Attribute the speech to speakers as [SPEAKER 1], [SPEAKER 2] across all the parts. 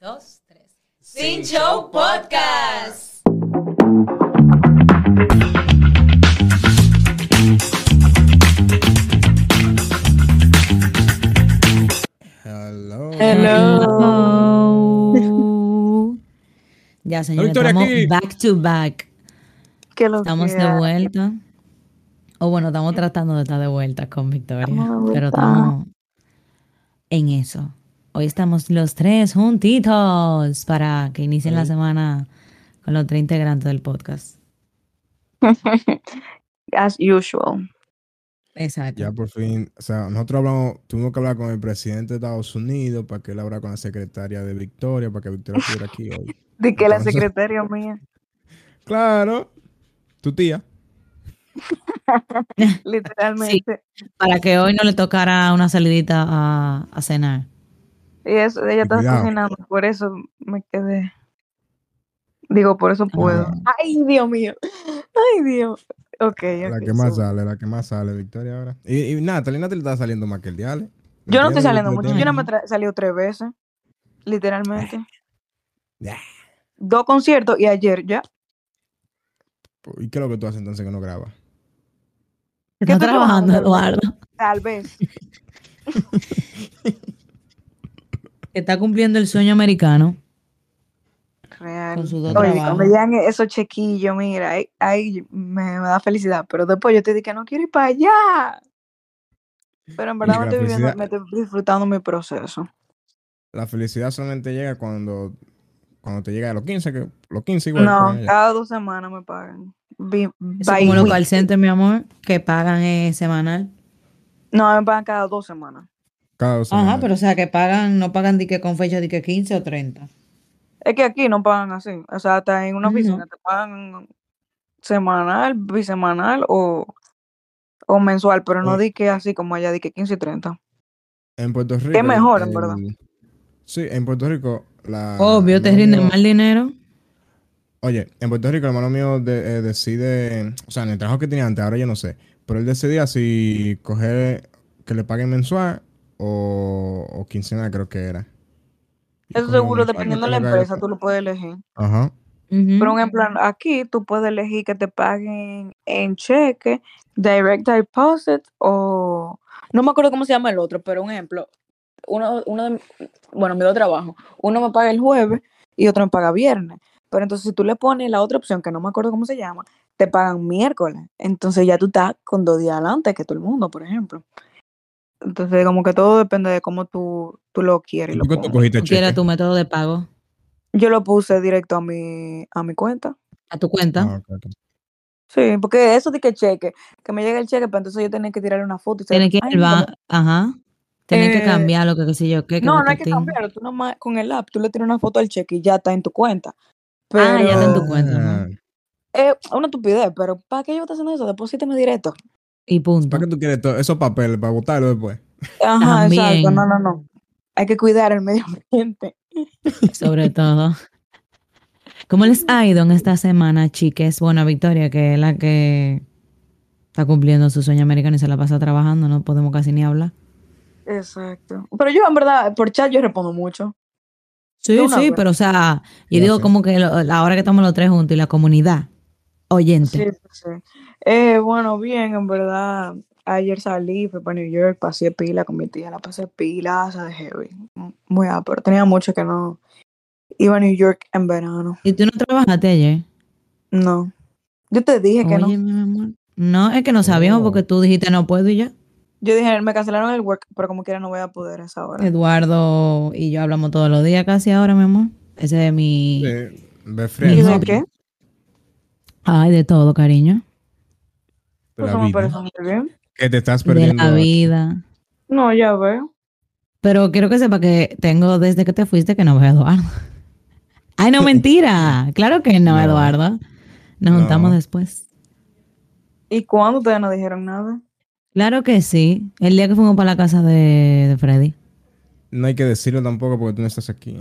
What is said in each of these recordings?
[SPEAKER 1] dos, tres. Sin Show Podcast.
[SPEAKER 2] Hello.
[SPEAKER 1] Hello. ya, señores,
[SPEAKER 2] Victoria,
[SPEAKER 1] estamos
[SPEAKER 2] aquí.
[SPEAKER 1] back to back.
[SPEAKER 3] Que lo
[SPEAKER 1] Estamos de vuelta. O bueno, estamos tratando de estar de vuelta con Victoria.
[SPEAKER 3] Estamos
[SPEAKER 1] Pero estamos en eso. Hoy estamos los tres juntitos para que inicien la semana con los tres integrantes del podcast.
[SPEAKER 3] As usual.
[SPEAKER 1] Exacto.
[SPEAKER 2] Ya por fin, o sea, nosotros hablamos, tuvimos que hablar con el presidente de Estados Unidos para que él hablara con la secretaria de Victoria, para que Victoria estuviera aquí hoy.
[SPEAKER 3] De que la secretaria mía,
[SPEAKER 2] Claro, tu tía.
[SPEAKER 3] literalmente.
[SPEAKER 1] Para que hoy no le tocara una salidita a, a cenar.
[SPEAKER 3] Y eso, ella está
[SPEAKER 2] Cuidado.
[SPEAKER 3] cocinando, por eso me quedé. Digo, por eso puedo.
[SPEAKER 2] Ah.
[SPEAKER 3] Ay, Dios mío. Ay, Dios. Ok,
[SPEAKER 2] La que más
[SPEAKER 3] so-
[SPEAKER 2] sale, la que más sale, Victoria ahora. Y, y Natalie, Natalie está saliendo más que el diale.
[SPEAKER 3] Yo no estoy saliendo mucho. Yo no me he salido tres veces. Literalmente. Dos conciertos y ayer ya.
[SPEAKER 2] ¿Y qué es lo que tú haces entonces que no grabas?
[SPEAKER 1] Está
[SPEAKER 3] estoy
[SPEAKER 1] trabajando,
[SPEAKER 3] trabajando,
[SPEAKER 1] Eduardo.
[SPEAKER 3] Tal vez.
[SPEAKER 1] Está cumpliendo el sueño americano
[SPEAKER 3] Real.
[SPEAKER 1] con sus dos
[SPEAKER 3] Oye,
[SPEAKER 1] trabajos.
[SPEAKER 3] cuando llegan esos chequillos, mira, ahí, ahí me, me da felicidad. Pero después yo te dije que no quiero ir para allá. Pero en verdad me estoy, viviendo, me estoy disfrutando mi proceso.
[SPEAKER 2] La felicidad solamente llega cuando, cuando te llega a los 15, que los 15 igual.
[SPEAKER 3] no, cada dos semanas me pagan. Bi-
[SPEAKER 1] Eso como los call mi amor, que pagan eh, semanal.
[SPEAKER 3] No, me pagan cada dos semanas.
[SPEAKER 2] Cada dos
[SPEAKER 1] Ajá, pero o sea, que pagan, no pagan de que con fecha de que 15 o 30.
[SPEAKER 3] Es que aquí no pagan así. O sea, hasta en una oficina te pagan semanal, bisemanal o, o mensual, pero no
[SPEAKER 2] Eh.
[SPEAKER 3] di que así como allá, di que 15 y 30.
[SPEAKER 2] En Puerto Rico.
[SPEAKER 3] mejor, en
[SPEAKER 2] el-
[SPEAKER 3] verdad.
[SPEAKER 2] Sí, en Puerto Rico. La,
[SPEAKER 1] Obvio, te rinden
[SPEAKER 2] mío-
[SPEAKER 1] más dinero.
[SPEAKER 2] Oye, en Puerto Rico el hermano mío de- eh, decide, o sea, en el trabajo que tenía antes, ahora yo no sé, pero él decidía si coger que le paguen mensual o, o quincenal, creo que era. Y
[SPEAKER 3] Eso seguro, dependiendo de
[SPEAKER 2] que
[SPEAKER 3] la empresa, tú lo puedes elegir.
[SPEAKER 2] Ajá.
[SPEAKER 1] Ujú.
[SPEAKER 3] Por ejemplo, aquí tú puedes elegir que te paguen en cheque, direct deposit o no me acuerdo cómo se llama el otro, pero un ejemplo, uno, uno de, bueno, mi dos trabajo, uno me paga el jueves y otro me paga viernes. Pero entonces si tú le pones la otra opción, que no me acuerdo cómo se llama, te pagan miércoles. Entonces ya tú estás con dos días adelante que todo el mundo, por ejemplo. Entonces como que todo depende de cómo tú, tú lo quieres. y
[SPEAKER 2] ¿Y
[SPEAKER 3] lo
[SPEAKER 2] tú qué tú
[SPEAKER 3] pones.
[SPEAKER 2] cogiste
[SPEAKER 1] Tú quieres
[SPEAKER 2] cheque?
[SPEAKER 1] tu método de pago
[SPEAKER 3] Yo lo puse directo a mi, a mi cuenta.
[SPEAKER 1] a tu cuenta.
[SPEAKER 2] Ah.
[SPEAKER 3] Sí, porque eso de que cheque, que me llegue el cheque, pero entonces yo tenía que tirarle una foto y
[SPEAKER 1] Tienes que ir
[SPEAKER 3] "Ay,
[SPEAKER 1] al Ajá. Tienes que
[SPEAKER 3] Eh,
[SPEAKER 1] cambiar lo que qué sé yo qué.
[SPEAKER 3] No, no hay que cambiarlo, tú nomás con el app, tú le tiras una foto al cheque y ya está en tu cuenta.
[SPEAKER 1] Ah, ya está en tu cuenta,
[SPEAKER 2] Ah,
[SPEAKER 3] es una estupidez, pero ¿para qué yo estoy haciendo eso? Deposítame directo.
[SPEAKER 1] Y punto.
[SPEAKER 2] ¿Para qué tú quieres todo- esos papeles para botarlo después?
[SPEAKER 3] Ajá, exacto,
[SPEAKER 1] También.
[SPEAKER 3] no, no, no. Hay que cuidar el medio ambiente.
[SPEAKER 1] Sobre todo. ¿Cómo les ha ido en esta semana, chiques? Bueno, Victoria, que es la que está cumpliendo su sueño americano y se la pasa trabajando, no podemos casi ni hablar.
[SPEAKER 3] Exacto. Pero yo en verdad, por chat yo respondo mucho.
[SPEAKER 1] Sí, sí,
[SPEAKER 3] vez.
[SPEAKER 1] pero o sea, yo digo como que lo- ahora que estamos los tres juntos y la comunidad oyente.
[SPEAKER 3] Sí, sí. Eh, bueno, bien, en verdad. Ayer salí, fui para New York, pasé pila con mi tía, la pasé pila, o sea, de heavy. Muy pero tenía mucho que no iba a New York en verano.
[SPEAKER 1] ¿Y tú no trabajaste ayer?
[SPEAKER 3] No. Yo te dije que no.
[SPEAKER 1] Mi amor. No, es que no sabíamos porque tú dijiste no puedo y ya.
[SPEAKER 3] Yo dije, me cancelaron el work, pero como quiera no voy a poder a esa hora.
[SPEAKER 1] Eduardo y yo hablamos todos los días casi ahora, mi amor. Ese es mi...
[SPEAKER 2] Sí,
[SPEAKER 3] ¿Y de qué?
[SPEAKER 1] Ay, de todo, cariño.
[SPEAKER 2] de la
[SPEAKER 3] Eso me
[SPEAKER 2] vida.
[SPEAKER 3] parece muy bien.
[SPEAKER 2] Que te estás
[SPEAKER 1] De
[SPEAKER 2] perdiendo.
[SPEAKER 1] la
[SPEAKER 2] aquí.
[SPEAKER 1] vida.
[SPEAKER 3] No, ya veo.
[SPEAKER 1] Pero quiero que sepa que tengo desde que te fuiste que no veo a Eduardo. Ay, no, mentira. Claro que no,
[SPEAKER 2] No.
[SPEAKER 1] Eduardo. Nos
[SPEAKER 2] No.
[SPEAKER 1] juntamos después.
[SPEAKER 3] ¿Y cuándo ustedes no dijeron nada?
[SPEAKER 1] Claro que sí. El día que fuimos para la casa de, de Freddy.
[SPEAKER 2] No hay que decirlo tampoco porque tú no estás aquí.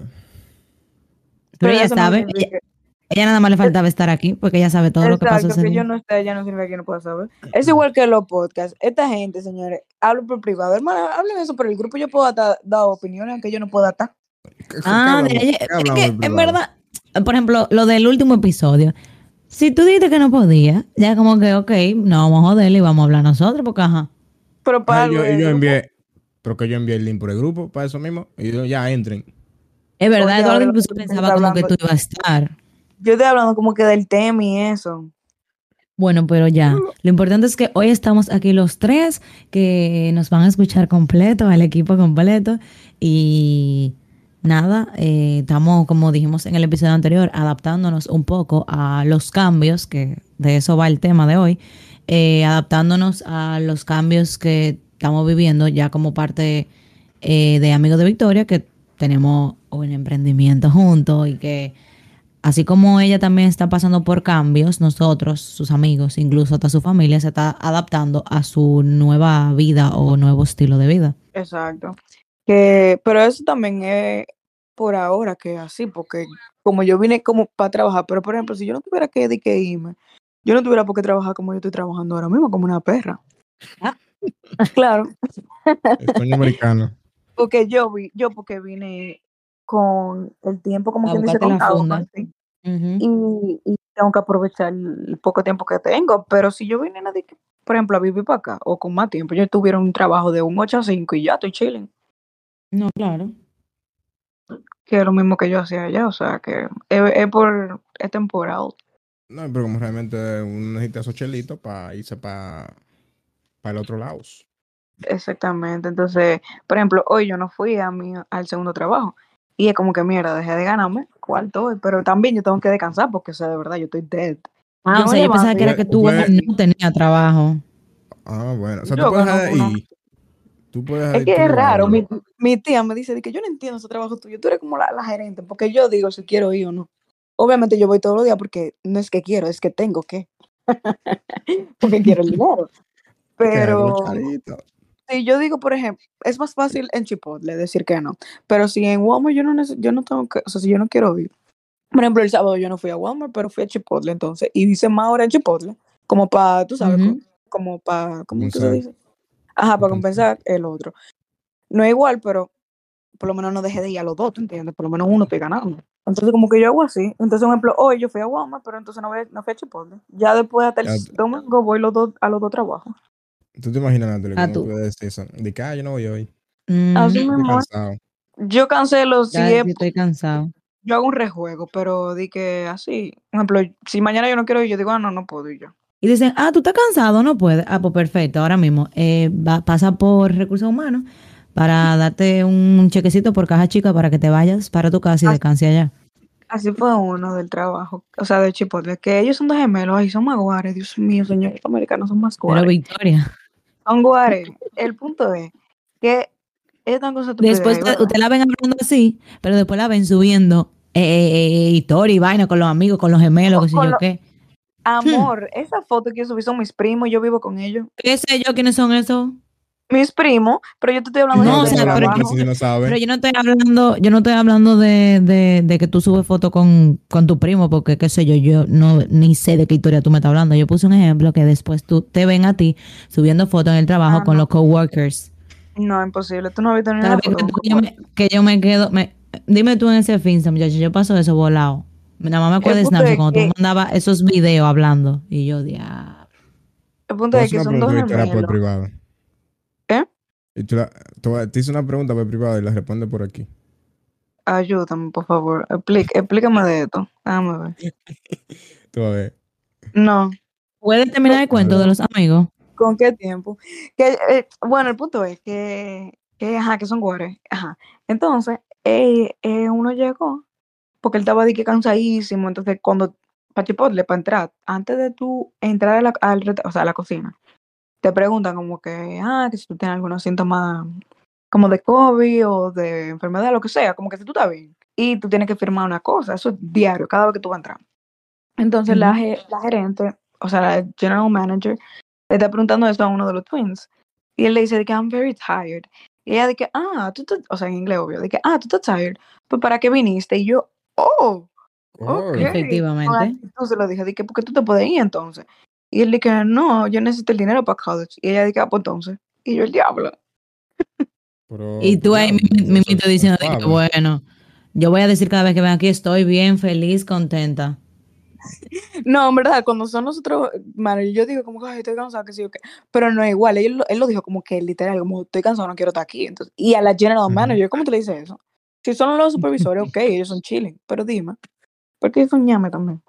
[SPEAKER 1] Pero
[SPEAKER 3] no
[SPEAKER 1] sabe.
[SPEAKER 3] significa-
[SPEAKER 1] Ella, ella nada más le faltaba estar aquí porque ella sabe todo lo que pasó
[SPEAKER 3] Exacto,
[SPEAKER 1] ese
[SPEAKER 3] que yo no esté allá no significa que no pueda saber. Es igual que los podcasts. Esta gente, señores, hablo por privado. Hermano, hablen eso por el grupo. Yo puedo dar opiniones, aunque yo no pueda estar.
[SPEAKER 2] ¿Qué- qué
[SPEAKER 1] Ah, de
[SPEAKER 2] qué
[SPEAKER 1] Es que,
[SPEAKER 2] en
[SPEAKER 1] verdad, por ejemplo, lo del último episodio. Si tú dijiste que no podía, ya como que, ok, no vamos a joderle y vamos a hablar nosotros, porque ajá.
[SPEAKER 3] Pero para
[SPEAKER 2] Ah, yo, yo envié, pero que yo envié el link por el grupo para eso mismo. Y yo, ya entren.
[SPEAKER 1] Es verdad, Eduardo incluso pensaba como que tú ibas a estar.
[SPEAKER 3] Yo estoy hablando como que del tema y eso.
[SPEAKER 1] Bueno, pero ya. Lo importante es que hoy estamos aquí los tres, que nos van a escuchar completo, al equipo completo. Y nada, eh, estamos, como dijimos en el episodio anterior, adaptándonos un poco a los cambios, que de eso va el tema de hoy, eh, adaptándonos a los cambios que estamos viviendo ya como parte eh, de Amigos de Victoria, que tenemos un emprendimiento juntos y que así como ella también está pasando por cambios, nosotros, sus amigos, incluso hasta su familia, se está adaptando a su nueva vida o nuevo estilo de vida.
[SPEAKER 3] Exacto. Que, pero eso también es por ahora que es así, porque como yo vine como para trabajar, pero por ejemplo, si yo no tuviera que, que irme, yo no tuviera por qué trabajar como yo estoy trabajando ahora mismo, como una perra.
[SPEAKER 1] Ah.
[SPEAKER 3] Claro,
[SPEAKER 2] El sueño americano.
[SPEAKER 3] porque yo vi, yo porque vine con el tiempo como
[SPEAKER 1] A
[SPEAKER 3] quien dice
[SPEAKER 1] buscarte la
[SPEAKER 3] y, y tengo que aprovechar el poco tiempo que tengo. Pero si yo vine, de por ejemplo, a vivir para acá o con más tiempo, yo tuviera un trabajo de un 8 a 5 y ya estoy chilling,
[SPEAKER 1] No, claro.
[SPEAKER 3] que es lo mismo que yo hacía allá. O sea, que es, es por, es temporal.
[SPEAKER 2] No, pero como realmente uno necesita esos chelitos para irse para el otro lado.
[SPEAKER 3] Exactamente. Entonces, por ejemplo, hoy yo no fui a mi, al segundo trabajo. Y es como que mierda, dejé de ganarme cuarto. Pero también yo tengo que descansar porque, o sea, de verdad, yo estoy dead.
[SPEAKER 1] Ah,
[SPEAKER 3] Yo
[SPEAKER 1] o sea, yo pensaba que era que tú no tenías trabajo.
[SPEAKER 2] Ah, bueno. O sea,
[SPEAKER 3] Yo
[SPEAKER 2] tú puedes dejar. Tú puedes
[SPEAKER 3] Es que es raro. Mi, mi tía me dice de que yo no entiendo ese trabajo tuyo. Tú eres como la, la gerente. Porque yo digo si quiero ir o no. Obviamente yo voy todos los días porque no es que quiero, es que tengo que. porque quiero el dinero. Pero. Si yo digo, por ejemplo, es más fácil en Chipotle decir que no. Pero si en Walmart yo no, neces- yo no tengo que, o sea, si yo no quiero ir. Por ejemplo, el sábado yo no fui a Walmart, pero fui a Chipotle entonces. Y hice más horas en Chipotle. Como para, tú sabes,
[SPEAKER 1] Ujú.
[SPEAKER 3] co- como para, ¿cómo se
[SPEAKER 2] Compensar.
[SPEAKER 3] dice? Ajá, para
[SPEAKER 2] Compensar.
[SPEAKER 3] el otro. No es igual, pero por lo menos no dejé de ir a los dos, ¿tú entiendes? Por lo menos uno estoy ganando. Entonces, como que yo hago así. Entonces, por ejemplo, hoy yo fui a Walmart, pero entonces no, voy- no fui a Chipotle. Ya después, hasta el
[SPEAKER 2] te-
[SPEAKER 3] domingo, voy los dos, a los dos trabajos.
[SPEAKER 2] ¿Tú te imaginas, Natalie,
[SPEAKER 1] Ah,
[SPEAKER 2] cómo
[SPEAKER 1] tú.
[SPEAKER 2] puedes decir eso? De que, ah, yo no voy hoy.
[SPEAKER 3] Así
[SPEAKER 1] Mm,
[SPEAKER 2] Estoy
[SPEAKER 3] mismo,
[SPEAKER 2] cansado.
[SPEAKER 3] yo cancelo si
[SPEAKER 1] ya,
[SPEAKER 3] es
[SPEAKER 1] yo estoy cansado.
[SPEAKER 3] yo hago un rejuego, pero di que así, por ejemplo, si mañana yo no quiero ir, yo digo, ah, no, no puedo ir yo.
[SPEAKER 1] Y dicen, ah, tú estás cansado, no puedes. Ah, pues perfecto, ahora mismo. eh, va- pasa por recursos humanos para darte un chequecito por caja chica para que te vayas para tu casa y descanse allá.
[SPEAKER 3] Así fue uno del trabajo, o sea, de Chipotle, que ellos son dos gemelos, ay, son más guares, Dios mío, señores, los americanos son más
[SPEAKER 1] Pero. Victoria,
[SPEAKER 3] Son guares. El punto es que su estupidez,
[SPEAKER 1] después usted, la ven hablando así, pero después la ven subiendo eh, eh, eh, historia y vaina con los amigos, con los gemelos, qué sé yo qué.
[SPEAKER 3] Amor, esa foto que yo subí son mis primos, yo vivo con ellos.
[SPEAKER 1] ¿Qué sé yo quiénes son esos?
[SPEAKER 3] Mis primos, pero yo te estoy hablando
[SPEAKER 1] No,
[SPEAKER 3] de
[SPEAKER 1] o sea, pero
[SPEAKER 2] si no.
[SPEAKER 1] Pero yo no estoy hablando, yo no estoy hablando de, de, de que tú subes fotos con, con tu primo, porque qué sé yo, yo no ni sé de qué historia tú me estás hablando. Yo puse un ejemplo que después tú te ven a ti subiendo fotos en el trabajo
[SPEAKER 3] Ah,
[SPEAKER 1] con
[SPEAKER 3] no.
[SPEAKER 1] los coworkers.
[SPEAKER 3] No, imposible, tú no has visto
[SPEAKER 1] ¿Sabes? Que,
[SPEAKER 3] foto.
[SPEAKER 1] tú- que yo me, que yo me quedo, me- dime tú en ese Finsta, muchacho, yo paso eso volado. Nada más me acuerdo de Snapchat cuando tú
[SPEAKER 3] que-
[SPEAKER 1] mandabas esos videos hablando y yo, diablo.
[SPEAKER 3] El punto es que son dos gemelos.
[SPEAKER 2] privado.
[SPEAKER 3] ¿Eh?
[SPEAKER 2] Y tú la- te, hice una pregunta por privado y la responde por aquí.
[SPEAKER 3] Ayúdame, por favor. Explícame de esto. Déjame ver.
[SPEAKER 2] Tú a ver.
[SPEAKER 3] No.
[SPEAKER 1] ¿Puedes terminar el cuento de los amigos?
[SPEAKER 3] ¿Con qué tiempo? Que, eh, bueno, el punto es que, que, ajá, que son guares. Ajá. Entonces, eh, eh, uno llegó, porque él estaba de que cansadísimo. Entonces, cuando, para Chipotle, para entrar, antes de tú entrar a la, al o sea, a la cocina, te preguntan como que, ah, que si tú tienes algunos síntomas como de COVID o de enfermedad, lo que sea, como que si tú estás bien. Y tú tienes que firmar una cosa, eso es diario, cada vez que tú vas a entrar. Entonces, la,
[SPEAKER 1] Ujú.
[SPEAKER 3] ge- la gerente, o sea, la general manager, le está preguntando eso a uno de los twins. Y él le dice de que I'm very tired. Y ella de que, ah, tú estás, o sea, en inglés obvio, de que, ah, tú estás tired. Pues para qué viniste? Y yo, oh,
[SPEAKER 2] Oh,
[SPEAKER 3] ok.
[SPEAKER 1] Efectivamente.
[SPEAKER 3] Se lo dije, de que, ¿por qué tú te puedes ir entonces? Y él dije, no, yo necesito el dinero para college. Y ella dije, ah, pues entonces. Y yo, el diablo.
[SPEAKER 2] pero,
[SPEAKER 1] Y tú ahí mimito
[SPEAKER 2] es
[SPEAKER 1] diciendo que, bueno, Yo voy a decir cada vez que ven aquí, estoy bien, feliz, contenta.
[SPEAKER 3] No, en verdad, cuando son nosotros, mano, yo digo como que "Ay, estoy cansada, que sí o qué. Pero no es igual. Él, lo- él lo dijo como que literal, como estoy cansado, no quiero estar aquí. Entonces, y a la general manager, ¿cómo te le dices eso? Si son los supervisores, ok, ellos son chilling. Pero dime, ¿por qué son ñame también?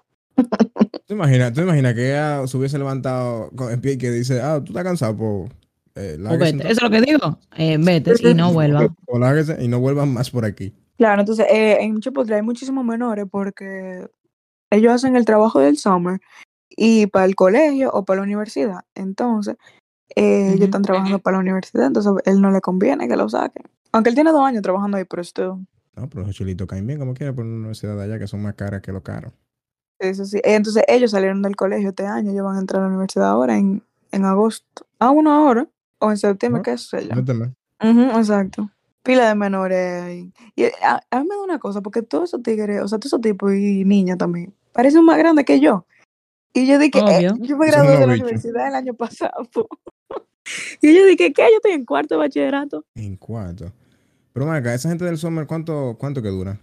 [SPEAKER 2] ¿Tú imaginas, tú imaginas que ella se hubiese levantado con el pie y que dice, ah, tú estás cansado, pues, eh, lárguese
[SPEAKER 1] vete. Eso es lo que digo. Eh, vete y no vuelva.
[SPEAKER 2] entonces, o lárguese y no vuelvan más por aquí.
[SPEAKER 3] Claro, entonces eh, en Chipotle hay muchísimos menores porque ellos hacen el trabajo del summer y para el colegio o para la universidad. Entonces, eh, ellos están trabajando para la universidad, entonces a él no le conviene que lo saquen. Aunque él tiene dos años trabajando ahí, pero esto,
[SPEAKER 2] No, pero los chulitos caen bien como quiera por una universidad de allá que son más caras que lo caro.
[SPEAKER 3] Eso sí. Entonces ellos salieron del colegio este año, ellos van a entrar a la universidad ahora en, en agosto. Ah, uno ahora, o en septiembre,
[SPEAKER 2] Ajá.
[SPEAKER 3] qué sé yo.
[SPEAKER 2] Méteme.
[SPEAKER 3] Ujú, exacto. Pila de menores ahí. Y eh, a, a mí me da una cosa, porque todos esos tigres, o sea, todos esos tipos y niñas también, parecen más grandes que yo. Y yo dije,
[SPEAKER 1] Obvio.
[SPEAKER 3] yo me gradué de la universidad el año pasado. y yo dije, ¿qué? Yo estoy en cuarto de bachillerato.
[SPEAKER 2] En cuarto. Pero acá, esa gente del summer, ¿cuánto, cuánto que dura?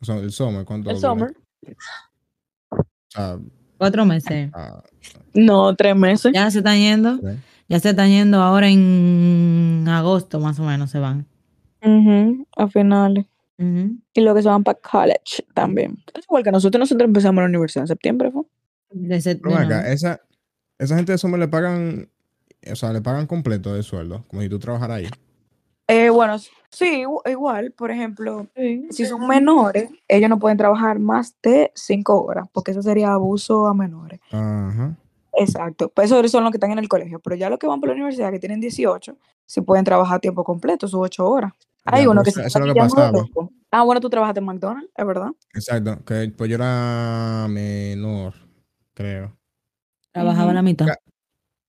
[SPEAKER 2] O sea, el summer, ¿cuánto
[SPEAKER 3] El
[SPEAKER 2] dura?
[SPEAKER 3] summer.
[SPEAKER 2] Sea,
[SPEAKER 1] Cuatro meses.
[SPEAKER 2] ah,
[SPEAKER 3] No, tres meses.
[SPEAKER 1] Ya se están yendo. Ya se están yendo ahora en agosto, más o menos, se van.
[SPEAKER 3] Ujú, a finales.
[SPEAKER 1] Ujú.
[SPEAKER 3] Y lo que se van para college también. Es igual que nosotros, nosotros empezamos la universidad en septiembre, ¿fue?
[SPEAKER 1] De sep-
[SPEAKER 2] Pero ven
[SPEAKER 1] no.
[SPEAKER 2] acá, esa, esa gente de summer le pagan, o sea, le pagan completo de sueldo, como si tú trabajaras ahí.
[SPEAKER 3] Eh, bueno, sí, igu- igual, por ejemplo, si son menores, ellos no pueden trabajar más de cinco horas, porque eso sería abuso a menores. Exacto. Pues esos son los que están en el colegio, pero ya los que van por la universidad, que tienen 18, sí pueden trabajar a tiempo completo, sus ocho horas. Hay
[SPEAKER 2] Ya,
[SPEAKER 3] uno que
[SPEAKER 2] eso-
[SPEAKER 3] se
[SPEAKER 2] eso
[SPEAKER 3] está
[SPEAKER 2] es lo que pasaba.
[SPEAKER 3] Ah, bueno, tú trabajaste en McDonald's, es verdad.
[SPEAKER 2] Exacto, que pues yo era menor, creo.
[SPEAKER 1] Trabajaba
[SPEAKER 3] Ujú.
[SPEAKER 1] la mitad.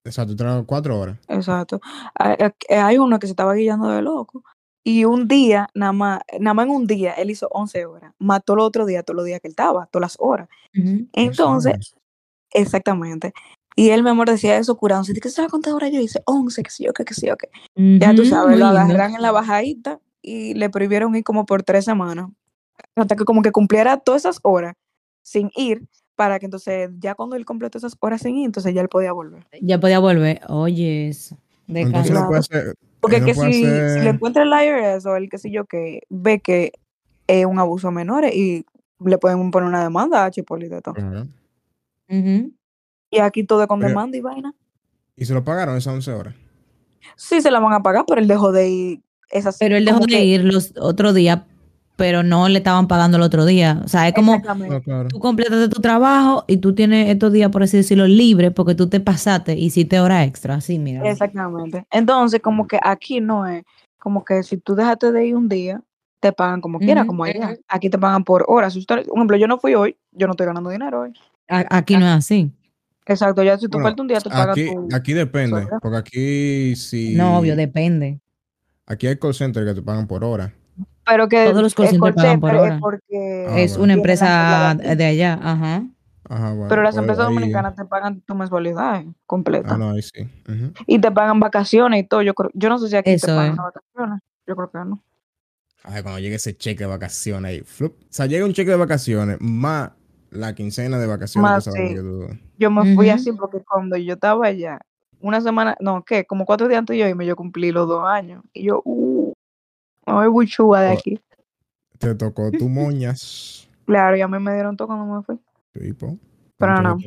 [SPEAKER 2] Exacto, trabajo cuatro horas.
[SPEAKER 3] Exacto. Hay, uno que se estaba guiando de loco. Y un día, nada más, nada más en un día, él hizo 11 horas. Mató los otros días, todos los días que él estaba, todas las horas. Entonces, exactamente. Y él, mi amor, decía eso curándose. ¿Qué sabes cuántas horas yo hice? 11, qué sé yo, qué, qué sé yo, qué. Ya tú sabes, lo agarran en la bajadita y le prohibieron ir como por tres semanas. Hasta que como que cumpliera todas esas horas sin ir, para que entonces, ya cuando él completó esas horas sin ir, entonces ya él podía volver.
[SPEAKER 1] Ya podía volver. Oye, eso. De
[SPEAKER 2] Entonces
[SPEAKER 1] casa.
[SPEAKER 2] no puede hacer,
[SPEAKER 3] Porque que
[SPEAKER 2] puede
[SPEAKER 3] si, le encuentra el IRS o el qué sé yo que ve que es un abuso a menores y le pueden poner una demanda a todo.
[SPEAKER 2] Claro.
[SPEAKER 1] Ujú.
[SPEAKER 3] Y aquí todo es con demanda y vaina.
[SPEAKER 2] Y se lo pagaron esas 11 horas.
[SPEAKER 3] Sí se la van a pagar, pero él dejó de ir esas
[SPEAKER 1] Pero él dejó de
[SPEAKER 3] que-
[SPEAKER 1] ir los otro día, pero no le estaban pagando el otro día. O sea, es como
[SPEAKER 2] claro.
[SPEAKER 1] tú completaste tu trabajo y tú tienes estos días, por así decirlo, libres porque tú te pasaste y hiciste hora extra. Así, mira.
[SPEAKER 3] Exactamente. Entonces, como que aquí no es, como que si tú dejaste de ir un día, te pagan como quiera,
[SPEAKER 1] Ujú,
[SPEAKER 3] como allá. Aquí te pagan por horas. Si usted- por ejemplo, yo no fui hoy, yo no estoy ganando dinero hoy.
[SPEAKER 1] A- Aquí no es así.
[SPEAKER 3] Exacto, ya si tú
[SPEAKER 2] Bueno,
[SPEAKER 3] faltas un día, te pagan
[SPEAKER 2] Aquí,
[SPEAKER 3] tu...
[SPEAKER 2] aquí depende, porque aquí sí.
[SPEAKER 1] No, obvio, depende.
[SPEAKER 2] Aquí hay call center que te pagan por hora.
[SPEAKER 3] Pero que
[SPEAKER 1] Todos los call
[SPEAKER 3] el
[SPEAKER 1] centers pagan por
[SPEAKER 3] center
[SPEAKER 1] hora.
[SPEAKER 3] es porque...
[SPEAKER 2] Ah,
[SPEAKER 1] es
[SPEAKER 2] bueno.
[SPEAKER 1] una empresa
[SPEAKER 3] de
[SPEAKER 1] allá. Ajá.
[SPEAKER 2] Ajá, bueno.
[SPEAKER 3] Pero las
[SPEAKER 2] pues
[SPEAKER 3] empresas
[SPEAKER 2] ahí-
[SPEAKER 3] dominicanas te pagan tu mensualidad completa.
[SPEAKER 2] Ah, no, ahí sí. Ujú.
[SPEAKER 3] Y te pagan vacaciones y todo. Yo creo, yo no sé si aquí
[SPEAKER 1] Eso
[SPEAKER 3] te pagan
[SPEAKER 1] es.
[SPEAKER 3] vacaciones. Yo creo que no.
[SPEAKER 2] Ay, cuando llegue ese cheque de vacaciones ahí. flup. O sea, llega un cheque de vacaciones más la quincena de vacaciones.
[SPEAKER 3] Más,
[SPEAKER 2] que
[SPEAKER 3] sí.
[SPEAKER 2] tú-
[SPEAKER 3] Yo me fui así porque cuando yo estaba allá, una semana, no, ¿qué? Como cuatro días antes de yo irme, yo cumplí los dos años. Y yo, uh, me voy buchúa de
[SPEAKER 2] Oh.
[SPEAKER 3] aquí.
[SPEAKER 2] Te tocó tu moñas.
[SPEAKER 3] Claro, y a mí me dieron todo cuando me fui.
[SPEAKER 2] Tipo.
[SPEAKER 3] Pero no.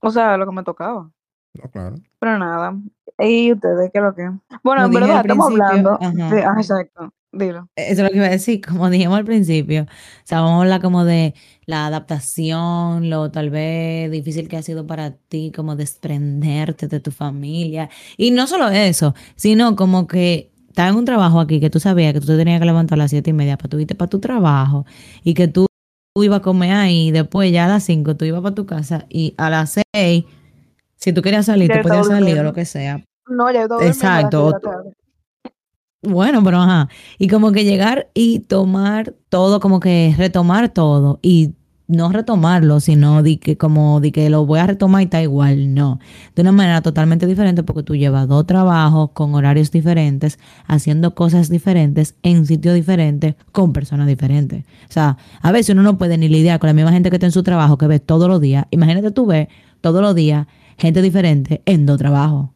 [SPEAKER 3] O sea, lo que me tocaba.
[SPEAKER 2] No, claro.
[SPEAKER 3] Pero nada. ¿Y ustedes qué es lo que? Bueno, en verdad, estamos hablando.
[SPEAKER 1] ajá.
[SPEAKER 3] de- ah, exacto. Dilo.
[SPEAKER 1] Eso es lo que iba a decir, como dijimos al principio. O sea, vamos a hablar como de la adaptación, lo tal vez difícil que ha sido para ti, como desprenderte de tu familia. Y no solo eso, sino como que estás en un trabajo aquí que tú sabías que tú te tenías que levantar a las siete y media para tu irte para tu trabajo y que tú, tú ibas a comer ahí y después ya a las cinco tú ibas para tu casa y a las seis, si tú querías salir, tú
[SPEAKER 3] estaba
[SPEAKER 1] podías salir o lo que sea.
[SPEAKER 3] No, ya estaba
[SPEAKER 1] Exacto. Bueno, pero ajá. Y como que llegar y tomar todo, como que retomar todo y no retomarlo, sino de que como de que lo voy a retomar y está igual, no. De una manera totalmente diferente porque tú llevas dos trabajos con horarios diferentes, haciendo cosas diferentes, en sitios diferentes, con personas diferentes. O sea, a veces uno no puede ni lidiar con la misma gente que está en su trabajo, que ves todos los días. Imagínate tú ves todos los días gente diferente en dos trabajos.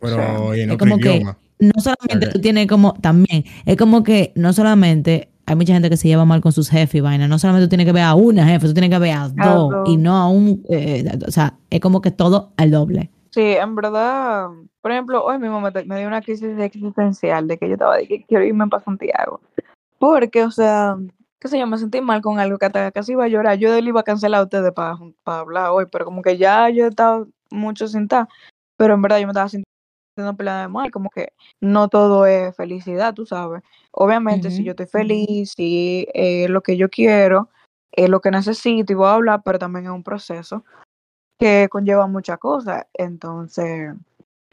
[SPEAKER 2] Pero y en
[SPEAKER 1] Es
[SPEAKER 2] otro
[SPEAKER 1] como que
[SPEAKER 2] idioma.
[SPEAKER 1] no solamente tú tienes como, también, es como que no solamente hay mucha gente que se lleva mal con sus jefes y vaina, no solamente tú tienes que ver a una jefe, tú tienes que ver a dos y no a un, eh, o sea, es como que todo al doble.
[SPEAKER 3] Sí, en verdad, por ejemplo, hoy mismo me, me dio una crisis existencial de que yo estaba de que quiero irme para Santiago. Porque, o sea, qué sé yo, me sentí mal con algo que hasta casi iba a llorar. Yo le iba a cancelar a ustedes para, hablar hoy, pero como que ya yo he estado mucho sin estar, pero en verdad yo me estaba sintiendo peleada de mal, como que no todo es felicidad, tú sabes. Obviamente, si yo estoy feliz, si es lo que yo quiero, es lo que necesito y voy a hablar, pero también es un proceso que conlleva muchas cosas. Entonces,